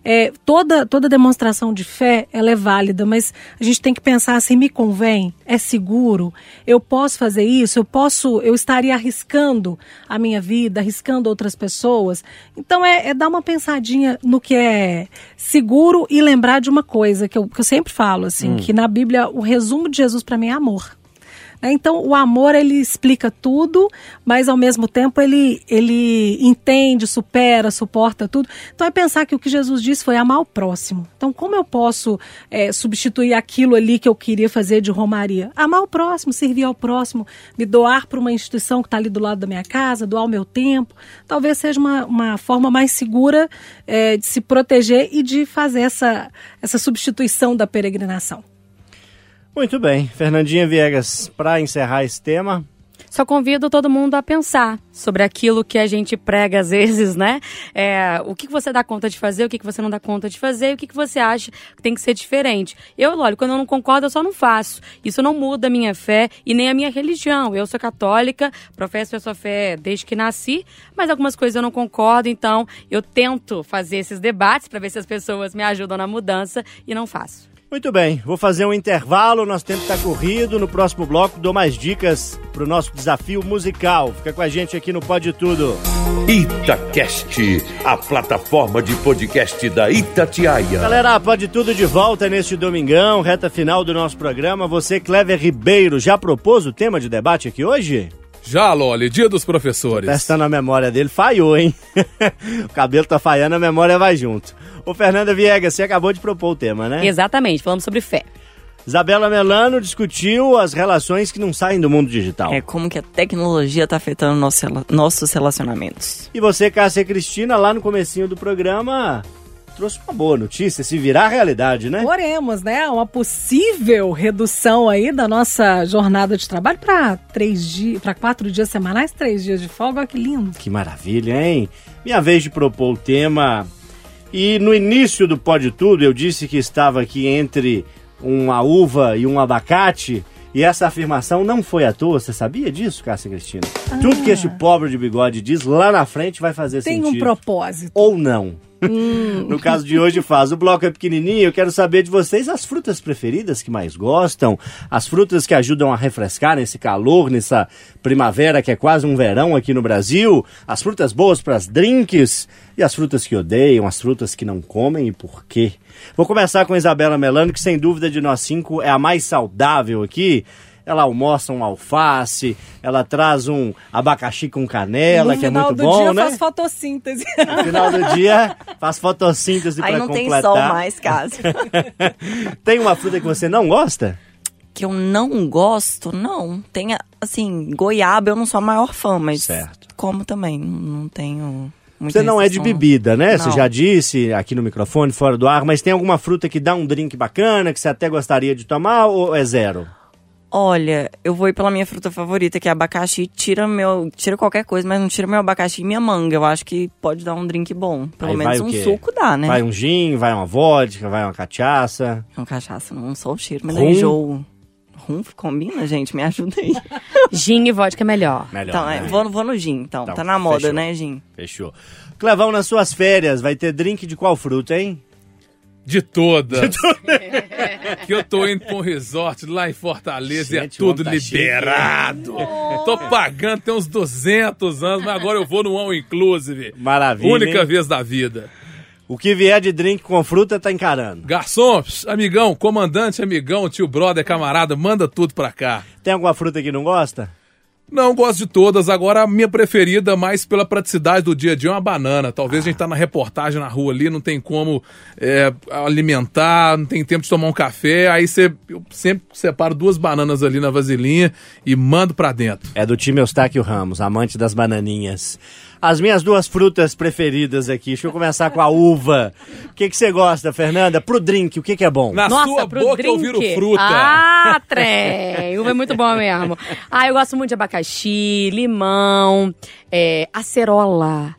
É, toda, toda demonstração de fé ela é válida, mas a gente tem que pensar assim, me convém? É seguro? Eu posso fazer isso? Eu posso, eu estaria arriscando a minha vida, arriscando outras pessoas? Então é, é dar uma pensadinha no que é seguro e lembrar de uma coisa que eu, que eu sempre falo, assim, que na Bíblia o resumo de Jesus para mim é amor. Né? Então, o amor ele explica tudo, mas ao mesmo tempo ele, ele entende, supera, suporta tudo. Então, é pensar que o que Jesus disse foi amar o próximo. Então, como eu posso é, substituir aquilo ali que eu queria fazer de romaria? Amar o próximo, servir ao próximo, me doar para uma instituição que está ali do lado da minha casa, doar o meu tempo. Talvez seja uma, uma forma mais segura é, de se proteger e de fazer essa, essa substituição da peregrinação. Muito bem. Fernandinha Viegas, para encerrar esse tema, Só convido todo mundo a pensar sobre aquilo que a gente prega às vezes, né? É, o que você dá conta de fazer, o que você não dá conta de fazer, e o que você acha que tem que ser diferente. Eu, lógico, quando eu não concordo, eu só não faço. Isso não muda a minha fé e nem a minha religião. Eu sou católica, professo a sua fé desde que nasci, mas algumas coisas eu não concordo, então eu tento fazer esses debates para ver se as pessoas me ajudam na mudança e não faço. Muito bem, vou fazer um intervalo, nosso tempo está corrido. No próximo bloco dou mais dicas para o nosso desafio musical. Fica com a gente aqui no Pode Tudo. Itacast, a plataforma de podcast da Itatiaia. Galera, Pode Tudo de volta neste domingão, reta final do nosso programa. Você, Clever Ribeiro, já propôs o tema de debate aqui hoje? Já, Loli, dia dos professores. Testando a memória dele, falhou, hein? *laughs* o cabelo tá falhando, a memória vai junto. Ô, Fernanda Viegas, você acabou de propor o tema, né? Exatamente, falamos sobre fé. Isabela Melano discutiu as relações que não saem do mundo digital. É como que a tecnologia tá afetando nosso, nossos relacionamentos. E você, Cássia Cristina, lá no comecinho do programa, trouxe uma boa notícia, se virar realidade, né? Oremos, né? Uma possível redução aí da nossa jornada de trabalho para três dias, para quatro dias semanais, três dias de folga. Olha que lindo. Que maravilha, hein? Minha vez de propor o tema. E no início do Pode Tudo, eu disse que estava aqui entre uma uva e um abacate. E essa afirmação não foi à toa, você sabia disso, Cássia Cristina? Tudo que este pobre de bigode diz lá na frente vai fazer Tem sentido. um propósito. Ou não. No caso de hoje faz. O bloco é pequenininho, eu quero saber de vocês as frutas preferidas que mais gostam, as frutas que ajudam a refrescar nesse calor, nessa primavera que é quase um verão aqui no Brasil, as frutas boas para as drinks e as frutas que odeiam, as frutas que não comem e por quê. Vou começar com Isabela Melano, que sem dúvida de nós cinco é a mais saudável aqui. Ela almoça um alface, ela traz um abacaxi com canela, no que é final muito do bom, dia né? faz fotossíntese. No final do dia, faz fotossíntese Aí para não tem completar. sol mais, caso. *laughs* Tem uma fruta que você não gosta? que eu não gosto, não. Tem, assim, goiaba eu não sou a maior fã, mas Certo. como também, não tenho muita Você não é de bebida, né? Você Não. já disse aqui no microfone, fora do ar, mas tem alguma fruta que dá um drink bacana, que você até gostaria de tomar ou é zero? Olha, eu vou ir pela minha fruta favorita, que é abacaxi. Tira meu, tira qualquer coisa, mas não tira meu abacaxi e minha manga. Eu acho que pode dar um drink bom. Pelo Aí menos um suco dá, né? Vai um gin, vai uma vodka, vai uma cachaça. Uma cachaça, não só o cheiro, mas Rum? enjoo. Rum combina, gente? Me ajuda aí. *laughs* Gin e vodka é melhor. Melhor, então, né? é, vou, vou no gin, então. Então, tá na moda, fechou. né, gin? Fechou. Clevão, nas suas férias, vai ter drink de qual fruta, hein? De todas. *laughs* que eu tô indo pra um resort lá em Fortaleza e é Gente, tudo tá liberado. tô pagando tem uns 200 anos, mas agora eu vou no All Inclusive. Maravilha, Única hein? vez da vida. O que vier de drink com fruta tá encarando. Garçom, amigão, comandante, amigão, tio brother, camarada, manda tudo pra cá. Tem alguma fruta que não gosta? Não, gosto de todas. Agora, a minha preferida, mais pela praticidade do dia a dia, é uma banana. Talvez a gente tá na reportagem na rua ali, não tem como é, alimentar, não tem tempo de tomar um café. Aí você, eu sempre separo duas bananas ali na vasilhinha e mando pra dentro. É do time Eustáquio Ramos, amante das bananinhas. As minhas duas frutas preferidas aqui. Deixa eu começar com a uva. O que que você gosta, Fernanda? Pro drink, o que que é bom? Na Nossa, sua pro boca eu drink. viro fruta. Ah, *laughs* trem. Uva é muito bom mesmo. Ah, eu gosto muito de abacaxi, limão, é, acerola.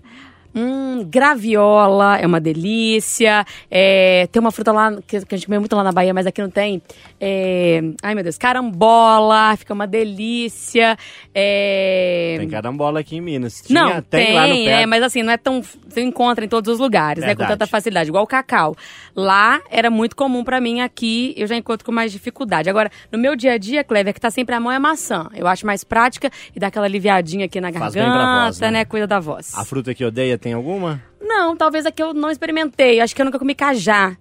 Hum, graviola é uma delícia. É, tem uma fruta lá que, a gente come muito lá na Bahia, mas aqui não tem. É, ai, meu Deus, carambola, fica uma delícia. É, Tem carambola aqui em Minas. não, Tinha- tem, lá no pé. é, mas assim, não é tão. Você encontra em todos os lugares, né? Com Verdade. tanta facilidade, igual o cacau. Lá era muito comum pra mim, aqui eu já encontro com mais dificuldade. Agora, no meu dia a dia, Clever, que tá sempre à mão é maçã. Eu acho mais prática e dá aquela aliviadinha aqui na garganta, voz, né? né? Cuida da voz. A fruta que odeia tem alguma? Não, talvez aqui eu não experimentei. Acho que eu nunca comi cajá.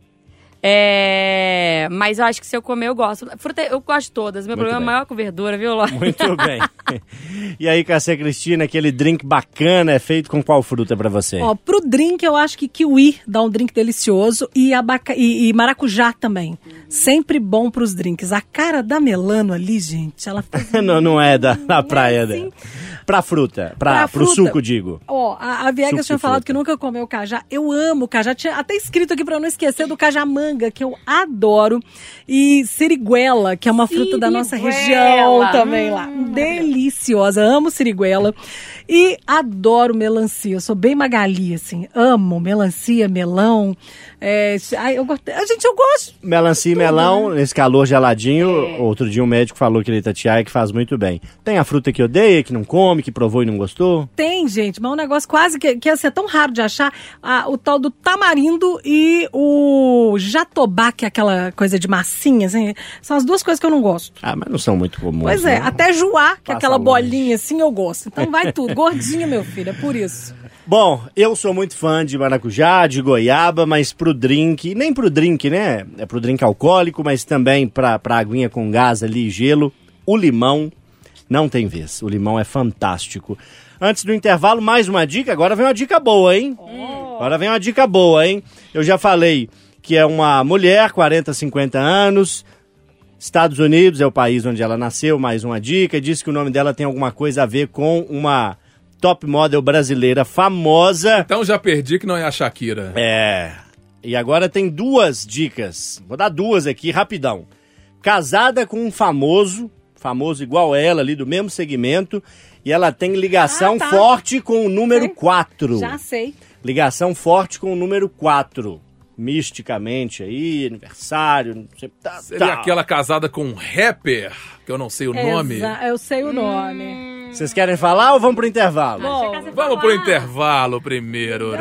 É, mas eu acho que se eu comer, eu gosto. Fruta, eu gosto de todas. Meu Muito problema bem. é maior com verdura, viu, Ló? Muito *laughs* bem. e aí, Cássia Cristina, aquele drink bacana é feito com qual fruta pra você? Ó, pro drink eu acho que kiwi dá um drink delicioso e, abaca... e, e maracujá também. Sempre bom pros drinks. A cara da Melano ali, gente, ela faz *laughs* não, não é da, da praia assim. dela. Pra fruta, pra, Pra pro fruta. suco, digo. Ó, a, a Viegas tinha falado fruta. que nunca comeu cajá. Eu amo cajá. Tinha até escrito aqui pra eu não esquecer do cajamanga, que eu adoro. E siriguela, que é uma fruta da nossa região também lá. Hum. Deliciosa. Amo siriguela. E adoro melancia. Eu sou bem magali, assim. Amo melancia, melão. É, ai, eu gosto. A gente, eu gosto. Melancia e melão, né? nesse calor geladinho. É. Outro dia um médico falou que ele Itatiaia que faz muito bem. Tem a fruta que odeia, que não come, que provou e não gostou? Tem, gente, mas é um negócio quase que, que assim, é tão raro de achar. Ah, o tal do tamarindo e o jatobá, que é aquela coisa de massinha, assim, são as duas coisas que eu não gosto. Ah, mas não são muito comuns. Pois é, né? até joá, que é aquela longe. bolinha assim, eu gosto. Então vai tudo. *laughs* Gordinha, meu filho, é por isso. Bom, eu sou muito fã de maracujá, de goiaba, mas pro drink, nem pro drink, né? É pro drink alcoólico, mas também pra, pra aguinha com gás ali, gelo. O limão não tem vez. O limão é fantástico. Antes do intervalo, mais uma dica. Agora vem uma dica boa, hein? Agora vem uma dica boa, hein? Eu já falei que é uma mulher, 40, 50 anos. Estados Unidos é o país onde ela nasceu, mais uma dica. Diz que o nome dela tem alguma coisa a ver com uma top model brasileira famosa. Então já perdi que não é a Shakira. É. E agora tem duas dicas. Vou dar duas aqui, rapidão. Casada com um famoso, famoso igual ela ali, do mesmo segmento, e ela tem ligação Ah, tá. forte com o número Sei. 4. Já sei. Ligação forte com o número 4. Misticamente aí, aniversário, não sei. Tá, Seria tá. aquela casada com um rapper, que eu não sei o nome. Exa- eu sei o nome. Vocês querem falar ou vamos pro intervalo? Vamos pro intervalo primeiro.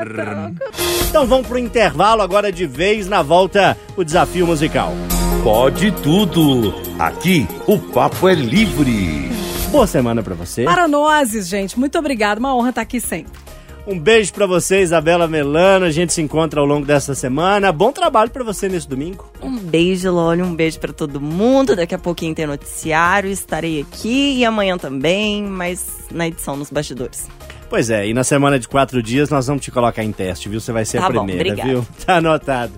Então vamos pro intervalo agora de vez na volta o desafio musical. Pode tudo. Aqui o papo é livre. Boa semana pra você. Para nós, gente, muito obrigada. Uma honra estar aqui sempre. Um beijo pra você, Isabela Melano. A gente se encontra ao longo dessa semana. Bom trabalho pra você nesse domingo. Um beijo, Loli, um beijo pra todo mundo. Daqui a pouquinho tem noticiário, estarei aqui e amanhã também, mas na edição nos bastidores. Pois é, e na semana de quatro dias nós vamos te colocar em teste, viu? Você vai ser Tá a primeira, viu? *laughs* Tá anotado.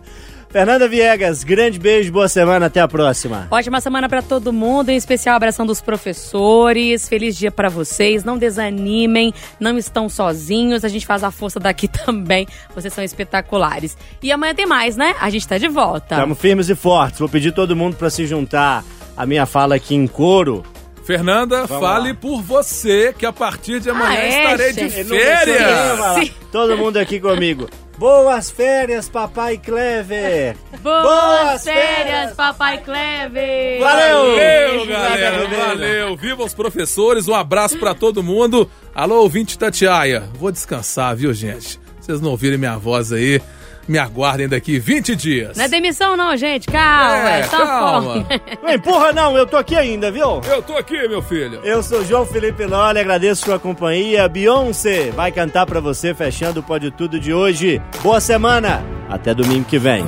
Fernanda Viegas, grande beijo, boa semana, até a próxima. Ótima semana pra todo mundo, em especial abração dos professores. Feliz dia pra vocês. Não desanimem, não estão sozinhos. A gente faz a força daqui *laughs* também. Vocês são espetaculares. E amanhã tem mais, né? A gente tá de volta. Estamos firmes e fortes. Vou pedir todo mundo pra se juntar à minha fala aqui em coro. Fernanda, Vamos fale lá. por você, que a partir de amanhã Ah, é, estarei de gente? Ninguém férias. Todo mundo aqui comigo. Boas férias, papai Clever. Boas, Boas férias, férias. papai Clever! Valeu! Valeu, galera. Valeu. Viva os professores. Um abraço pra todo mundo. Alô, ouvinte Tatiaia. Vou descansar, viu, gente? Vocês não ouvirem minha voz aí, me aguardem daqui 20 dias. Não é demissão não, gente. Calma, É, é, só calma. Não empurra não, eu tô aqui ainda, viu? Eu tô aqui, meu filho. Eu sou João Felipe Lolli, agradeço sua companhia. Beyoncé vai cantar pra você fechando o Pode Tudo de hoje. Boa semana, até domingo que vem.